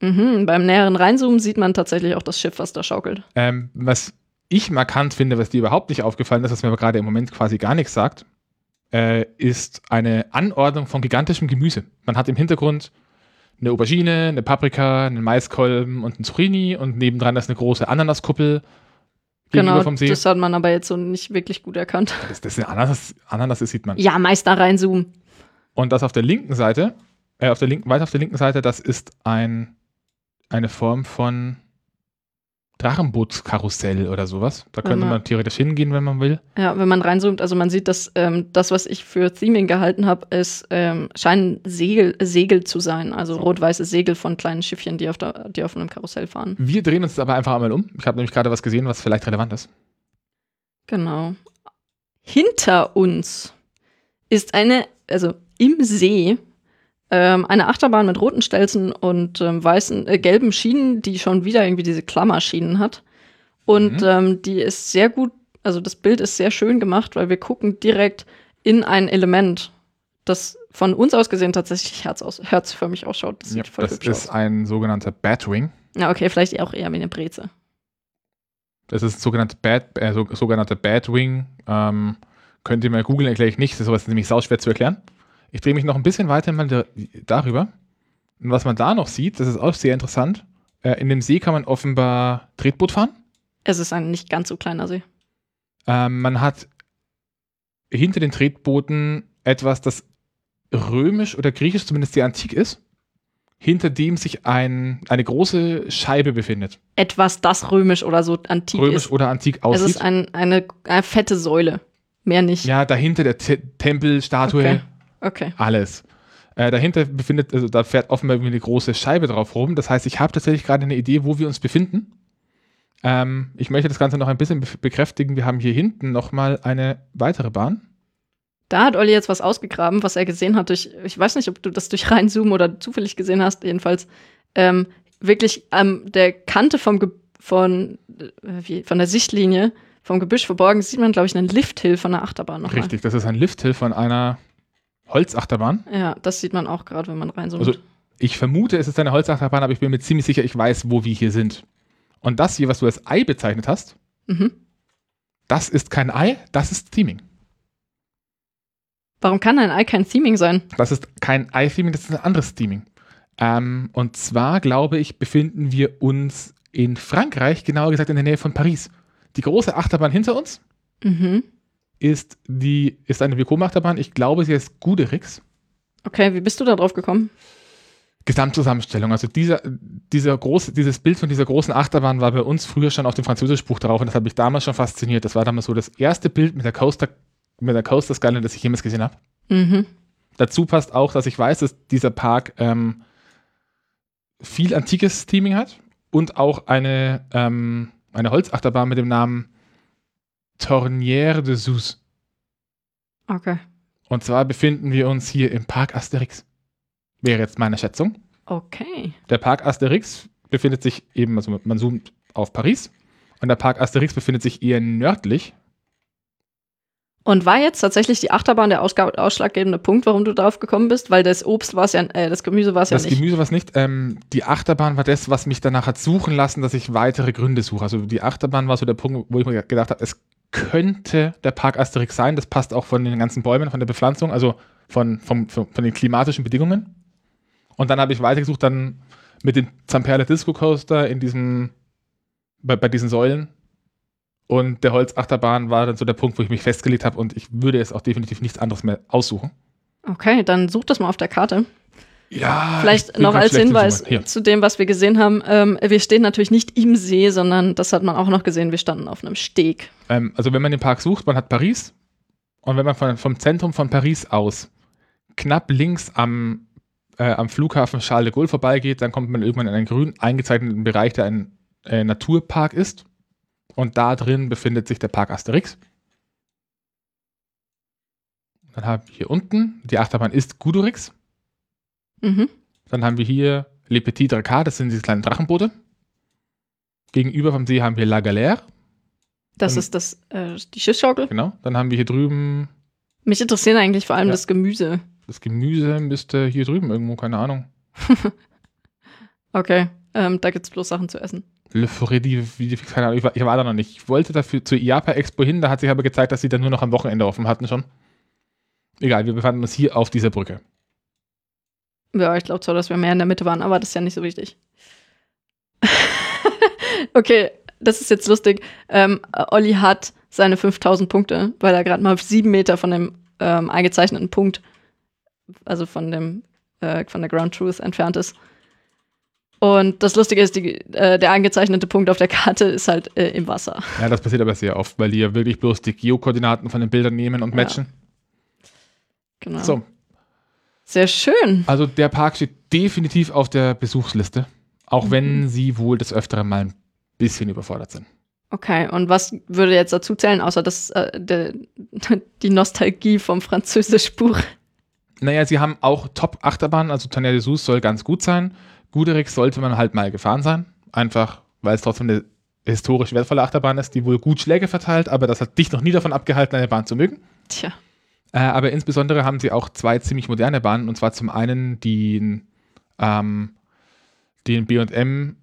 Mhm, beim näheren Reinzoomen sieht man tatsächlich auch das Schiff, was da schaukelt. Ähm, was ich markant finde, was dir überhaupt nicht aufgefallen ist, was mir aber gerade im Moment quasi gar nichts sagt, äh, ist eine Anordnung von gigantischem Gemüse. Man hat im Hintergrund eine Aubergine, eine Paprika, einen Maiskolben und ein Zucchini und nebendran ist eine große Ananaskuppel. Genau, vom See. das hat man aber jetzt so nicht wirklich gut erkannt. Das, das ist Ananas, Ananas, das sieht man. Ja, meist da reinzoomen. Und das auf der linken Seite, äh, auf der linken, weiter auf der linken Seite, das ist ein, eine Form von Drachenbootskarussell oder sowas. Da könnte man theoretisch hingehen, wenn man will. Ja, wenn man reinzoomt, also man sieht, dass ähm, das, was ich für Theming gehalten habe, ist, ähm, scheinen Segel, Segel zu sein. Also so. rot-weiße Segel von kleinen Schiffchen, die auf, der, die auf einem Karussell fahren. Wir drehen uns aber einfach einmal um. Ich habe nämlich gerade was gesehen, was vielleicht relevant ist. Genau. Hinter uns ist eine, also im See, ähm, eine Achterbahn mit roten Stelzen und ähm, weißen, äh, gelben Schienen, die schon wieder irgendwie diese Klammerschienen hat. Und mhm. ähm, die ist sehr gut, also das Bild ist sehr schön gemacht, weil wir gucken direkt in ein Element, das von uns aus gesehen tatsächlich Herz aus, herzförmig ausschaut. Das, ja, das ist aus. ein sogenannter Batwing. Ja, okay, vielleicht auch eher wie eine Breze. Das ist sogenannte Bad, äh, so, sogenannte Batwing. Ähm, könnt ihr mal googeln, erkläre ich nicht. Das ist nämlich sauschwer zu erklären. Ich drehe mich noch ein bisschen weiter mal darüber. Und was man da noch sieht, das ist auch sehr interessant. Äh, in dem See kann man offenbar Tretboot fahren. Es ist ein nicht ganz so kleiner See. Ähm, man hat hinter den Tretbooten etwas, das römisch oder griechisch zumindest sehr antik ist, hinter dem sich ein, eine große Scheibe befindet. Etwas, das römisch oder so antik römisch ist. Römisch oder antik aussieht. Es ist ein, eine, eine, fette Säule, mehr nicht. Ja, dahinter der Te Tempelstatue. Okay. Okay. Alles. Äh, dahinter befindet, also da fährt offenbar irgendwie eine große Scheibe drauf rum. Das heißt, ich habe tatsächlich gerade eine Idee, wo wir uns befinden. Ähm, ich möchte das Ganze noch ein bisschen be bekräftigen. Wir haben hier hinten nochmal eine weitere Bahn. Da hat Olli jetzt was ausgegraben, was er gesehen hat. Durch, ich weiß nicht, ob du das durch reinzoomen oder zufällig gesehen hast, jedenfalls. Ähm, wirklich an ähm, der Kante vom Ge von, äh, wie, von der Sichtlinie vom Gebüsch verborgen sieht man, glaube ich, einen Lifthill von der Achterbahn noch. Richtig, das ist ein Lifthill von einer Holzachterbahn. Ja, das sieht man auch gerade, wenn man reinzoomt. Also ich vermute, es ist eine Holzachterbahn, aber ich bin mir ziemlich sicher, ich weiß, wo wir hier sind. Und das hier, was du als Ei bezeichnet hast, mhm. das ist kein Ei, das ist Theming. Warum kann ein Ei kein Theming sein? Das ist kein Ei-Theming, das ist ein anderes Theming. Ähm, und zwar, glaube ich, befinden wir uns in Frankreich, genauer gesagt in der Nähe von Paris. Die große Achterbahn hinter uns mhm ist, die, ist eine Vekoma-Achterbahn. Ich glaube, sie heißt Guderix. Okay, wie bist du da drauf gekommen? Gesamtzusammenstellung. Also dieser, dieser große, dieses Bild von dieser großen Achterbahn war bei uns früher schon auf dem Französischbuch drauf und das hat mich damals schon fasziniert. Das war damals so das erste Bild mit der Coaster, mit der Coaster Skyline, das ich jemals gesehen habe. Mhm. Dazu passt auch, dass ich weiß, dass dieser Park ähm, viel antikes Theming hat und auch eine, ähm, eine Holzachterbahn mit dem Namen Tournière de Sus. Okay. Und zwar befinden wir uns hier im Park Asterix. Wäre jetzt meine Schätzung. Okay. Der Park Asterix befindet sich eben, also man zoomt auf Paris. Und der Park Asterix befindet sich eher nördlich. Und war jetzt tatsächlich die Achterbahn der ausschlaggebende Punkt, warum du darauf gekommen bist? Weil das Obst war es ja, äh, das Gemüse war es ja nicht. Das Gemüse war es nicht. Ähm, die Achterbahn war das, was mich danach hat suchen lassen, dass ich weitere Gründe suche. Also die Achterbahn war so der Punkt, wo ich mir gedacht habe, es könnte der Park Asterix sein. Das passt auch von den ganzen Bäumen, von der Bepflanzung, also von, von, von, von den klimatischen Bedingungen. Und dann habe ich weitergesucht, dann mit dem Zamperla Disco Coaster in diesem, bei, bei diesen Säulen. Und der Holzachterbahn war dann so der Punkt, wo ich mich festgelegt habe und ich würde jetzt auch definitiv nichts anderes mehr aussuchen. Okay, dann such das mal auf der Karte. Ja. Vielleicht noch als Hinweis zu dem, was wir gesehen haben. Ähm, wir stehen natürlich nicht im See, sondern das hat man auch noch gesehen. Wir standen auf einem Steg. Ähm, also wenn man den Park sucht, man hat Paris Und wenn man von, vom Zentrum von Paris aus knapp links am, äh, am Flughafen Charles de Gaulle vorbeigeht, dann kommt man irgendwann in einen grün eingezeichneten Bereich, der ein äh, Naturpark ist. Und da drin befindet sich der Park Asterix. Dann haben wir hier unten, die Achterbahn ist Gudurix. Mhm. Dann haben wir hier Les Petits Dracars, das sind diese kleinen Drachenboote. Gegenüber vom See haben wir La Galère, Das Und- ist das, äh, die Schiffsschaukel. genau. Dann haben wir hier drüben Mich interessiert eigentlich vor allem Ja. das Gemüse. das Gemüse, müsste hier drüben irgendwo, keine Ahnung. <laughs> Okay, ähm, da gibt es bloß Sachen zu essen. Le Forêt die, die, keine Ahnung, ich war, ich war da noch nicht. Ich wollte dafür zur IAPA Expo hin, da hat sich aber gezeigt, dass sie dann nur noch am Wochenende offen hatten schon. Egal, wir befanden uns hier auf dieser Brücke. Ja, ich glaube zwar, dass wir mehr in der Mitte waren, aber das ist ja nicht so wichtig. <laughs> okay, das ist jetzt lustig. Ähm, Olli hat seine 5000 Punkte, weil er gerade mal sieben Meter von dem ähm, eingezeichneten Punkt, also von dem äh, von der Ground Truth entfernt ist. Und das Lustige ist, die, äh, der eingezeichnete Punkt auf der Karte ist halt äh, im Wasser. Ja, das passiert aber sehr oft, weil die ja wirklich bloß die Geokoordinaten von den Bildern nehmen und Ja. matchen. Genau. So, Sehr schön. also der Park steht definitiv auf der Besuchsliste, auch Mhm. wenn sie wohl des Öfteren mal ein bisschen überfordert sind. Okay, und was würde jetzt dazu zählen, außer das, äh, der, <laughs> die Nostalgie vom Französischbuch? Naja, sie haben auch Top-Achterbahnen, also Tonnerre de Sus soll ganz gut sein. Guderix sollte man halt mal gefahren sein, einfach weil es trotzdem eine historisch wertvolle Achterbahn ist, die wohl gut Schläge verteilt, aber das hat dich noch nie davon abgehalten, eine Bahn zu mögen. Tja. Äh, aber insbesondere haben sie auch zwei ziemlich moderne Bahnen, und zwar zum einen den, ähm, den B&M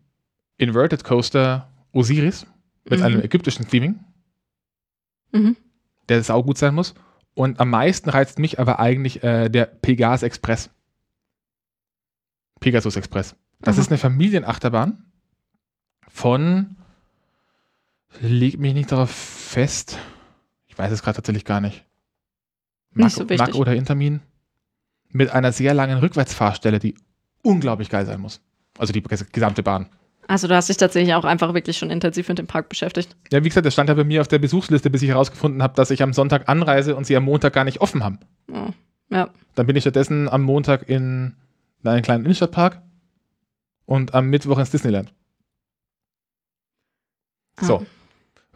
Inverted Coaster Osiris mit Mhm. einem ägyptischen Theming, Mhm. der saugut sein muss. Und am meisten reizt mich aber eigentlich äh, der Pegasus Express. Pegasus Express. Das Aha. ist eine Familienachterbahn von, leg mich nicht darauf fest, ich weiß es gerade tatsächlich gar nicht. Mack, so. Mack oder Intermin. Mit einer sehr langen Rückwärtsfahrstelle, die unglaublich geil sein muss. Also die ges- gesamte Bahn. Also du hast dich tatsächlich auch einfach wirklich schon intensiv mit dem Park beschäftigt. Ja, wie gesagt, das stand ja bei mir auf der Besuchsliste, bis ich herausgefunden habe, dass ich am Sonntag anreise und sie am Montag gar nicht offen haben. Oh. Ja. Dann bin ich stattdessen am Montag in einen kleinen Innenstadtpark und am Mittwoch ins Disneyland. So.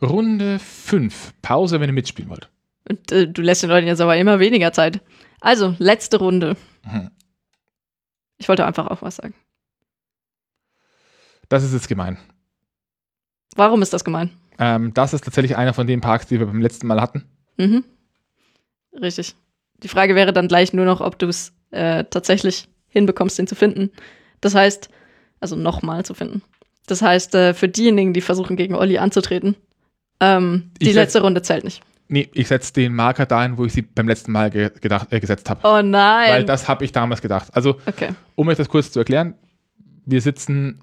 Runde 5. Pause, wenn ihr mitspielen wollt. Und, äh, du lässt den Leuten jetzt aber immer weniger Zeit. Also, letzte Runde. Mhm. Ich wollte einfach auch was sagen. Das ist jetzt gemein. Warum ist das gemein? Ähm, das ist tatsächlich einer von den Parks, die wir beim letzten Mal hatten. Mhm. Richtig. Die Frage wäre dann gleich nur noch, ob du es äh, tatsächlich hinbekommst, den zu finden. Das heißt, also nochmal zu finden. Das heißt, äh, für diejenigen, die versuchen, gegen Olli anzutreten, ähm, die letzte Runde zählt nicht. Nee, ich setze den Marker dahin, wo ich sie beim letzten Mal ge gedacht, äh, gesetzt habe. Oh nein. Weil das habe ich damals gedacht. Also, okay. um euch das kurz zu erklären, wir sitzen.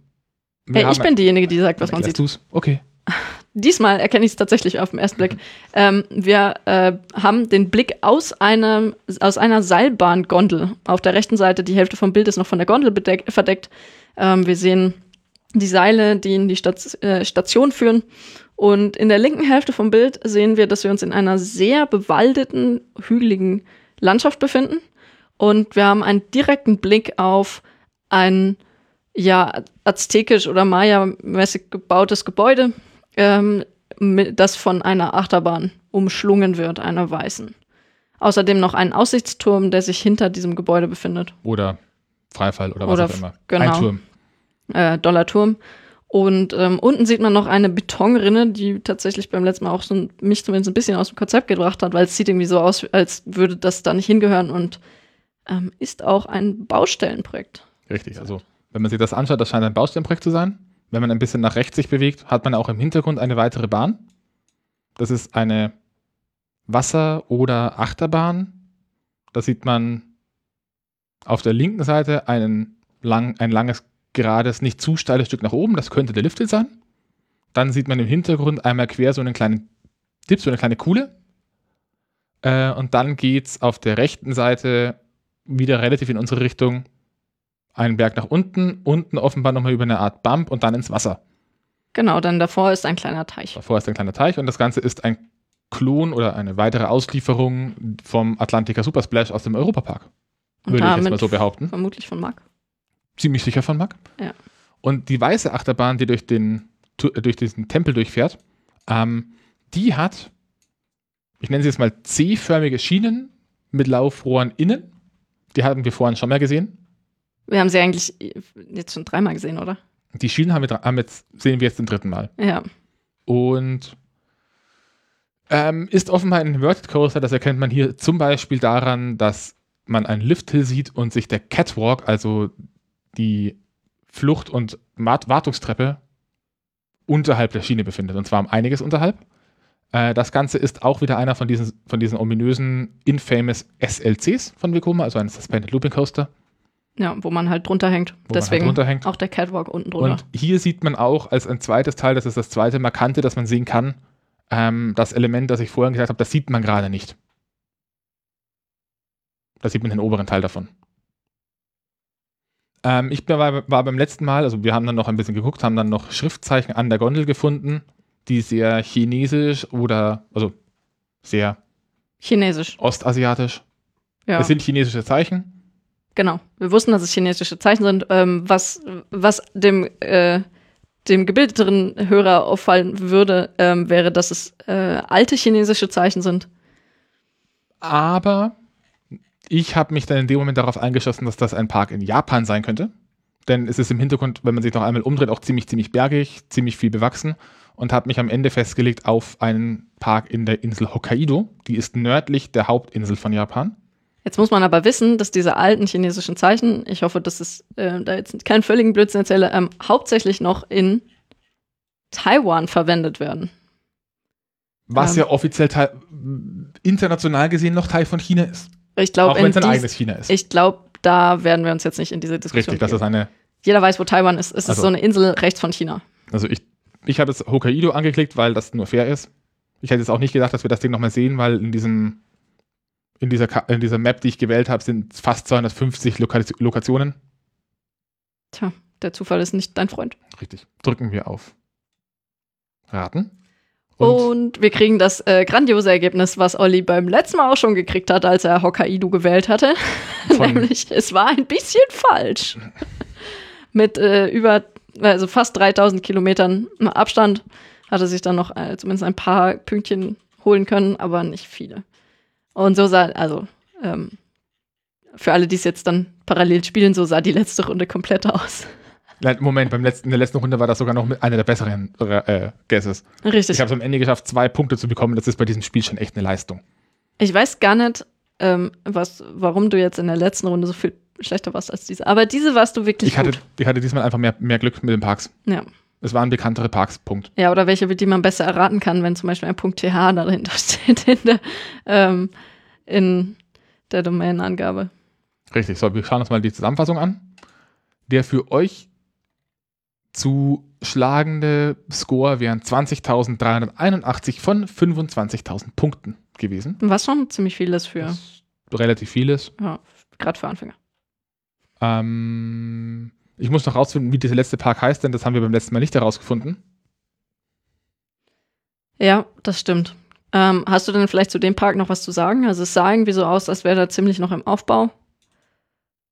Wir Hey, ich bin diejenige, die sagt, was man sieht. du's? Okay. <laughs> Diesmal erkenne ich es tatsächlich auf den ersten Blick. Ähm, wir äh, haben den Blick aus, einem, aus einer Seilbahn-Gondel. Auf der rechten Seite, die Hälfte vom Bild ist noch von der Gondel verdeckt. Ähm, wir sehen die Seile, die in die Stat äh, Station führen. Und in der linken Hälfte vom Bild sehen wir, dass wir uns in einer sehr bewaldeten, hügeligen Landschaft befinden. Und wir haben einen direkten Blick auf ein ja, aztekisch oder Maya-mäßig gebautes Gebäude, ähm, das von einer Achterbahn umschlungen wird, einer weißen. Außerdem noch einen Aussichtsturm, der sich hinter diesem Gebäude befindet. Oder Freifall oder was Oder auch immer. genau. Ein Turm. Äh, Dollarturm. Und ähm, unten sieht man noch eine Betonrinne, die tatsächlich beim letzten Mal auch so mich zumindest ein bisschen aus dem Konzept gebracht hat, weil es sieht irgendwie so aus, als würde das da nicht hingehören und ähm, ist auch ein Baustellenprojekt. Richtig. Also, wenn man sich das anschaut, das scheint ein Baustellenprojekt zu sein. Wenn man ein bisschen nach rechts sich bewegt, hat man auch im Hintergrund eine weitere Bahn. Das ist eine Wasser- oder Achterbahn. Da sieht man auf der linken Seite einen lang, ein langes, gerades, nicht zu steiles Stück nach oben. Das könnte der Lifthill sein. Dann sieht man im Hintergrund einmal quer so einen kleinen Dip, so eine kleine Kuhle. Äh, und dann geht es auf der rechten Seite wieder relativ in unsere Richtung einen Berg nach unten, unten offenbar nochmal über eine Art Bump und dann ins Wasser. Genau, dann davor ist ein kleiner Teich. Davor ist ein kleiner Teich und das Ganze ist ein Klon oder eine weitere Auslieferung vom Atlantica Supersplash aus dem Europapark. Würde ich jetzt mal so behaupten. Vermutlich von Marc. Ziemlich sicher von Mack. Ja. Und die weiße Achterbahn, die durch, den, äh, durch diesen Tempel durchfährt, ähm, die hat, ich nenne sie jetzt mal C-förmige Schienen mit Laufrohren innen. Die hatten wir vorhin schon mal gesehen. Wir haben sie eigentlich jetzt schon dreimal gesehen, oder? Die Schienen haben wir, haben jetzt, sehen wir jetzt zum dritten Mal. Ja. Und ähm, ist offenbar ein Inverted Coaster. Das erkennt man hier zum Beispiel daran, dass man einen Lifthill sieht und sich der Catwalk, also die Flucht- und Wartungstreppe, unterhalb der Schiene befindet. Und zwar um einiges unterhalb. Äh, das Ganze ist auch wieder einer von diesen, von diesen ominösen Infamous SLCs von Vekoma, also ein Suspended Looping Coaster, Ja, wo man halt drunter hängt. wo Deswegen halt runterhängt. auch der Catwalk unten drunter. Und hier sieht man auch als ein zweites Teil, das ist das zweite Markante, das man sehen kann, ähm, das Element, das ich vorhin gesagt habe, das sieht man gerade nicht. Da sieht man den oberen Teil davon. Ähm, ich war, war beim letzten Mal, also wir haben dann noch ein bisschen geguckt, haben dann noch Schriftzeichen an der Gondel gefunden, die sehr chinesisch oder, also sehr Chinesisch. ostasiatisch. Ja. Es sind chinesische Zeichen. Genau. Wir wussten, dass es chinesische Zeichen sind. Ähm, was, was dem, äh, dem gebildeteren Hörer auffallen würde, ähm, wäre, dass es äh, alte chinesische Zeichen sind. Aber ich habe mich dann in dem Moment darauf eingeschossen, dass das ein Park in Japan sein könnte. Denn es ist im Hintergrund, wenn man sich noch einmal umdreht, auch ziemlich, ziemlich bergig, ziemlich viel bewachsen. Und habe mich am Ende festgelegt auf einen Park in der Insel Hokkaido. Die ist nördlich der Hauptinsel von Japan. Jetzt muss man aber wissen, dass diese alten chinesischen Zeichen, ich hoffe, dass es äh, da jetzt keinen völligen Blödsinn erzähle, ähm, hauptsächlich noch in Taiwan verwendet werden. Was Ähm. ja offiziell international gesehen noch Teil von China ist. Ich Auch glaube, wenn es ein eigenes China ist. ich glaube, da werden wir uns jetzt nicht in diese Diskussion. Richtig, das ist eine. Jeder weiß, wo Taiwan ist. Es ist Also- so eine Insel rechts von China. Also ich, ich habe jetzt Hokkaido angeklickt, weil das nur fair ist. Ich hätte jetzt auch nicht gedacht, dass wir das Ding nochmal sehen, weil in diesem in dieser, Ka- in dieser Map, die ich gewählt habe, sind fast 250 Loka Lokationen. Tja, der Zufall ist nicht dein Freund. Richtig. Drücken wir auf Raten. Und, wir kriegen das äh, grandiose Ergebnis, was Olli beim letzten Mal auch schon gekriegt hat, als er Hokkaido gewählt hatte. <laughs> Nämlich, es war ein bisschen falsch. <laughs> Mit äh, über, also fast 3000 Kilometern Abstand hat er sich dann noch äh, zumindest ein paar Pünktchen holen können, aber nicht viele. Und so sah, also, ähm, für alle, die es jetzt dann parallel spielen, so sah die letzte Runde komplett aus. Nein, Moment, beim letzten, in der letzten Runde war das sogar noch einer der besseren äh, Guesses. Richtig. Ich habe es am Ende geschafft, zwei Punkte zu bekommen. Das ist bei diesem Spiel schon echt eine Leistung. Ich weiß gar nicht, ähm, was, warum du jetzt in der letzten Runde so viel schlechter warst als diese. Aber diese warst du wirklich Ich hatte, gut. ich hatte diesmal einfach mehr, mehr Glück mit den Parks. Ja. Es waren bekanntere Parks, Punkt. ja, oder welche, die man besser erraten kann, wenn zum Beispiel ein Punkt TH dahinter <laughs> steht in der, ähm, in der Domain-Angabe. Richtig, so, wir schauen uns mal die Zusammenfassung an. Der für euch zu schlagende Score wären 20.381 von 25.000 Punkten gewesen. Was schon ziemlich viel ist für, Das ist relativ vieles. ja, gerade für Anfänger. Ähm, ich muss noch rausfinden, wie dieser letzte Park heißt, denn das haben wir beim letzten Mal nicht herausgefunden. Ja, das stimmt. Ähm, hast du denn vielleicht zu dem Park noch was zu sagen? Also es sah irgendwie so aus, als wäre er ziemlich noch im Aufbau.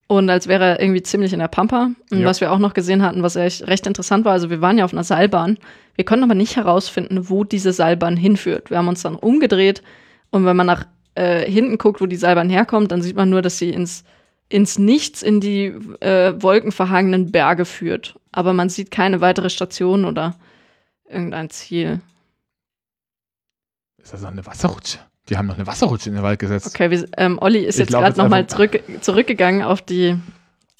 Und als wäre er irgendwie ziemlich in der Pampa. Und Ja. was wir auch noch gesehen hatten, was echt recht interessant war, also wir waren ja auf einer Seilbahn. Wir konnten aber nicht herausfinden, wo diese Seilbahn hinführt. Wir haben uns dann umgedreht und wenn man nach äh, hinten guckt, wo die Seilbahn herkommt, dann sieht man nur, dass sie ins, ins Nichts in die äh, wolkenverhangenen Berge führt. Aber man sieht keine weitere Station oder irgendein Ziel. Ist das noch eine Wasserrutsche? Die haben noch eine Wasserrutsche in den Wald gesetzt. Okay, wir, ähm, Olli ist Ich jetzt gerade nochmal zurück, zurückgegangen auf die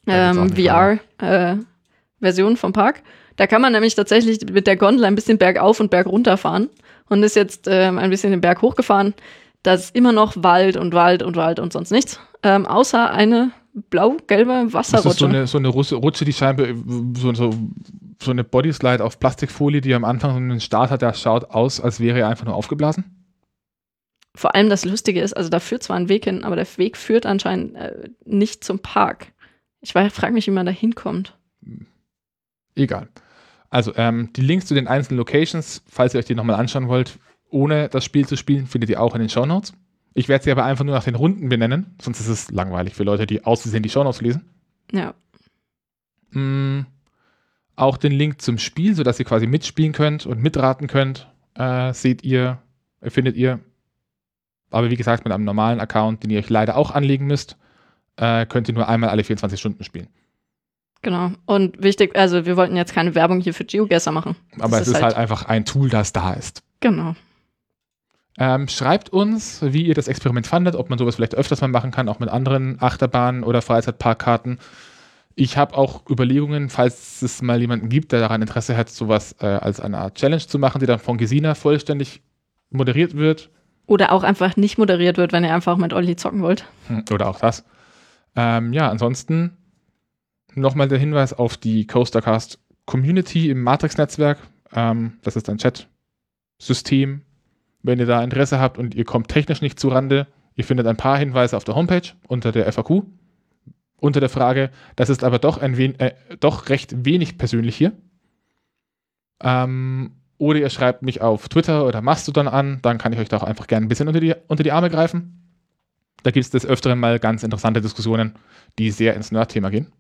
ähm. VR-Version vom Park. Da kann man nämlich tatsächlich mit der Gondel ein bisschen bergauf und bergunter fahren und ist jetzt ähm, ein bisschen den Berg hochgefahren. Da ist immer noch Wald und Wald und Wald und sonst nichts. Ähm, außer eine blau-gelbe Das ist Wasserrutsche. so eine, so eine Rutsche, die scheinbar äh, so, so, so eine Bodyslide auf Plastikfolie, die am Anfang so einen Start hat, der schaut aus, als wäre er einfach nur aufgeblasen. Vor allem das Lustige ist, also da führt zwar ein Weg hin, aber der Weg führt anscheinend äh, nicht zum Park. Ich frage mich, wie man da hinkommt. Egal. Also, ähm, die Links zu den einzelnen Locations, falls ihr euch die nochmal anschauen wollt, ohne das Spiel zu spielen, findet ihr auch in den Shownotes. Ich werde sie aber einfach nur nach den Runden benennen, sonst ist es langweilig für Leute, die aus Versehen die Shownotes lesen. Ja. Mm, auch den Link zum Spiel, sodass ihr quasi mitspielen könnt und mitraten könnt, äh, seht ihr, äh, findet ihr. Aber wie gesagt, mit einem normalen Account, den ihr euch leider auch anlegen müsst, äh, könnt ihr nur einmal alle 24 Stunden spielen. Genau. Und wichtig, also wir wollten jetzt keine Werbung hier für GeoGuessr machen. Aber es ist halt einfach ein Tool, das da ist. Genau. Ähm, schreibt uns, wie ihr das Experiment fandet, ob man sowas vielleicht öfters mal machen kann, auch mit anderen Achterbahnen oder Freizeitparkkarten. Ich habe auch Überlegungen, falls es mal jemanden gibt, der daran Interesse hat, sowas äh, als eine Art Challenge zu machen, die dann von Gesina vollständig moderiert wird. Oder auch einfach nicht moderiert wird, wenn ihr einfach mit Olli zocken wollt. Hm, Oder auch das. Ähm, ja, ansonsten nochmal der Hinweis auf die Coastercast Community im Matrix-Netzwerk. Ähm, das ist ein Chat-System. Wenn ihr da Interesse habt und ihr kommt technisch nicht zurande, ihr findet ein paar Hinweise auf der Homepage unter der FAQ. Unter der Frage, das ist aber doch, ein wen äh, doch recht wenig persönlich hier. Ähm, oder ihr schreibt mich auf Twitter oder Mastodon an, dann kann ich euch da auch einfach gerne ein bisschen unter die, unter die Arme greifen. Da gibt es des Öfteren mal ganz interessante Diskussionen, die sehr ins Nerd-Thema gehen.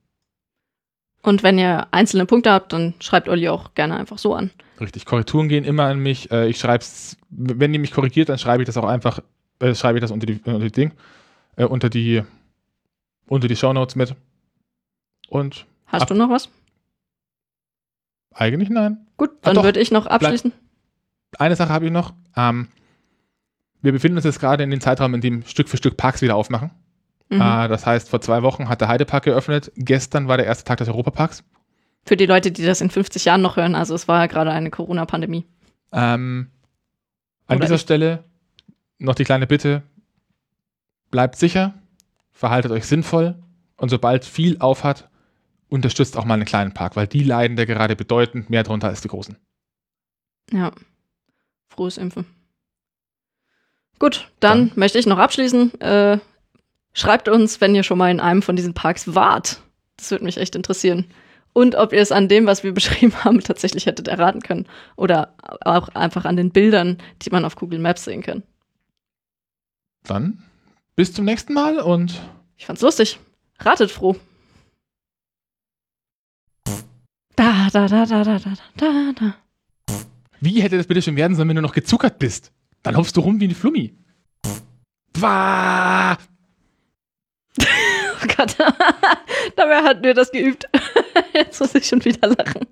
Und wenn ihr einzelne Punkte habt, dann schreibt Olli auch gerne einfach so an. Richtig, Korrekturen gehen immer an mich. Äh, ich schreibe es, wenn ihr mich korrigiert, dann schreibe ich das auch einfach, äh, schreibe ich das unter die, unter die Ding, äh, unter die, unter die Shownotes mit. Und Hast Ab- du noch was? Eigentlich nein. Gut, Ah, dann würde ich noch abschließen. Eine Sache habe ich noch. Ähm, wir befinden uns jetzt gerade in dem Zeitraum, in dem Stück für Stück Parks wieder aufmachen. Mhm. Äh, das heißt, vor zwei Wochen hat der Heidepark geöffnet. Gestern war der erste Tag des Europaparks. Für die Leute, die das in 50 Jahren noch hören, also es war ja gerade eine Corona-Pandemie. Ähm, an Oder dieser ich- Stelle noch die kleine Bitte: Bleibt sicher, verhaltet euch sinnvoll und sobald viel aufhat, unterstützt auch mal einen kleinen Park, weil die leiden da gerade bedeutend mehr drunter als die großen. Ja. Frohes Impfen. Gut, dann, möchte ich noch abschließen. Äh, schreibt uns, wenn ihr schon mal in einem von diesen Parks wart. Das würde mich echt interessieren. Und ob ihr es an dem, was wir <laughs> beschrieben haben, tatsächlich hättet erraten können. Oder auch einfach an den Bildern, die man auf Google Maps sehen kann. Dann bis zum nächsten Mal und Ich fand's lustig. Ratet froh. Da, da, da, da, da, da, da, wie hätte das bitte schon werden sollen, wenn du noch gezuckert bist? Dann hopfst du rum wie ein Flummi. Wah! <laughs> Oh Gott. <laughs> Dabei hatten wir das geübt. <laughs> Jetzt muss ich schon wieder lachen.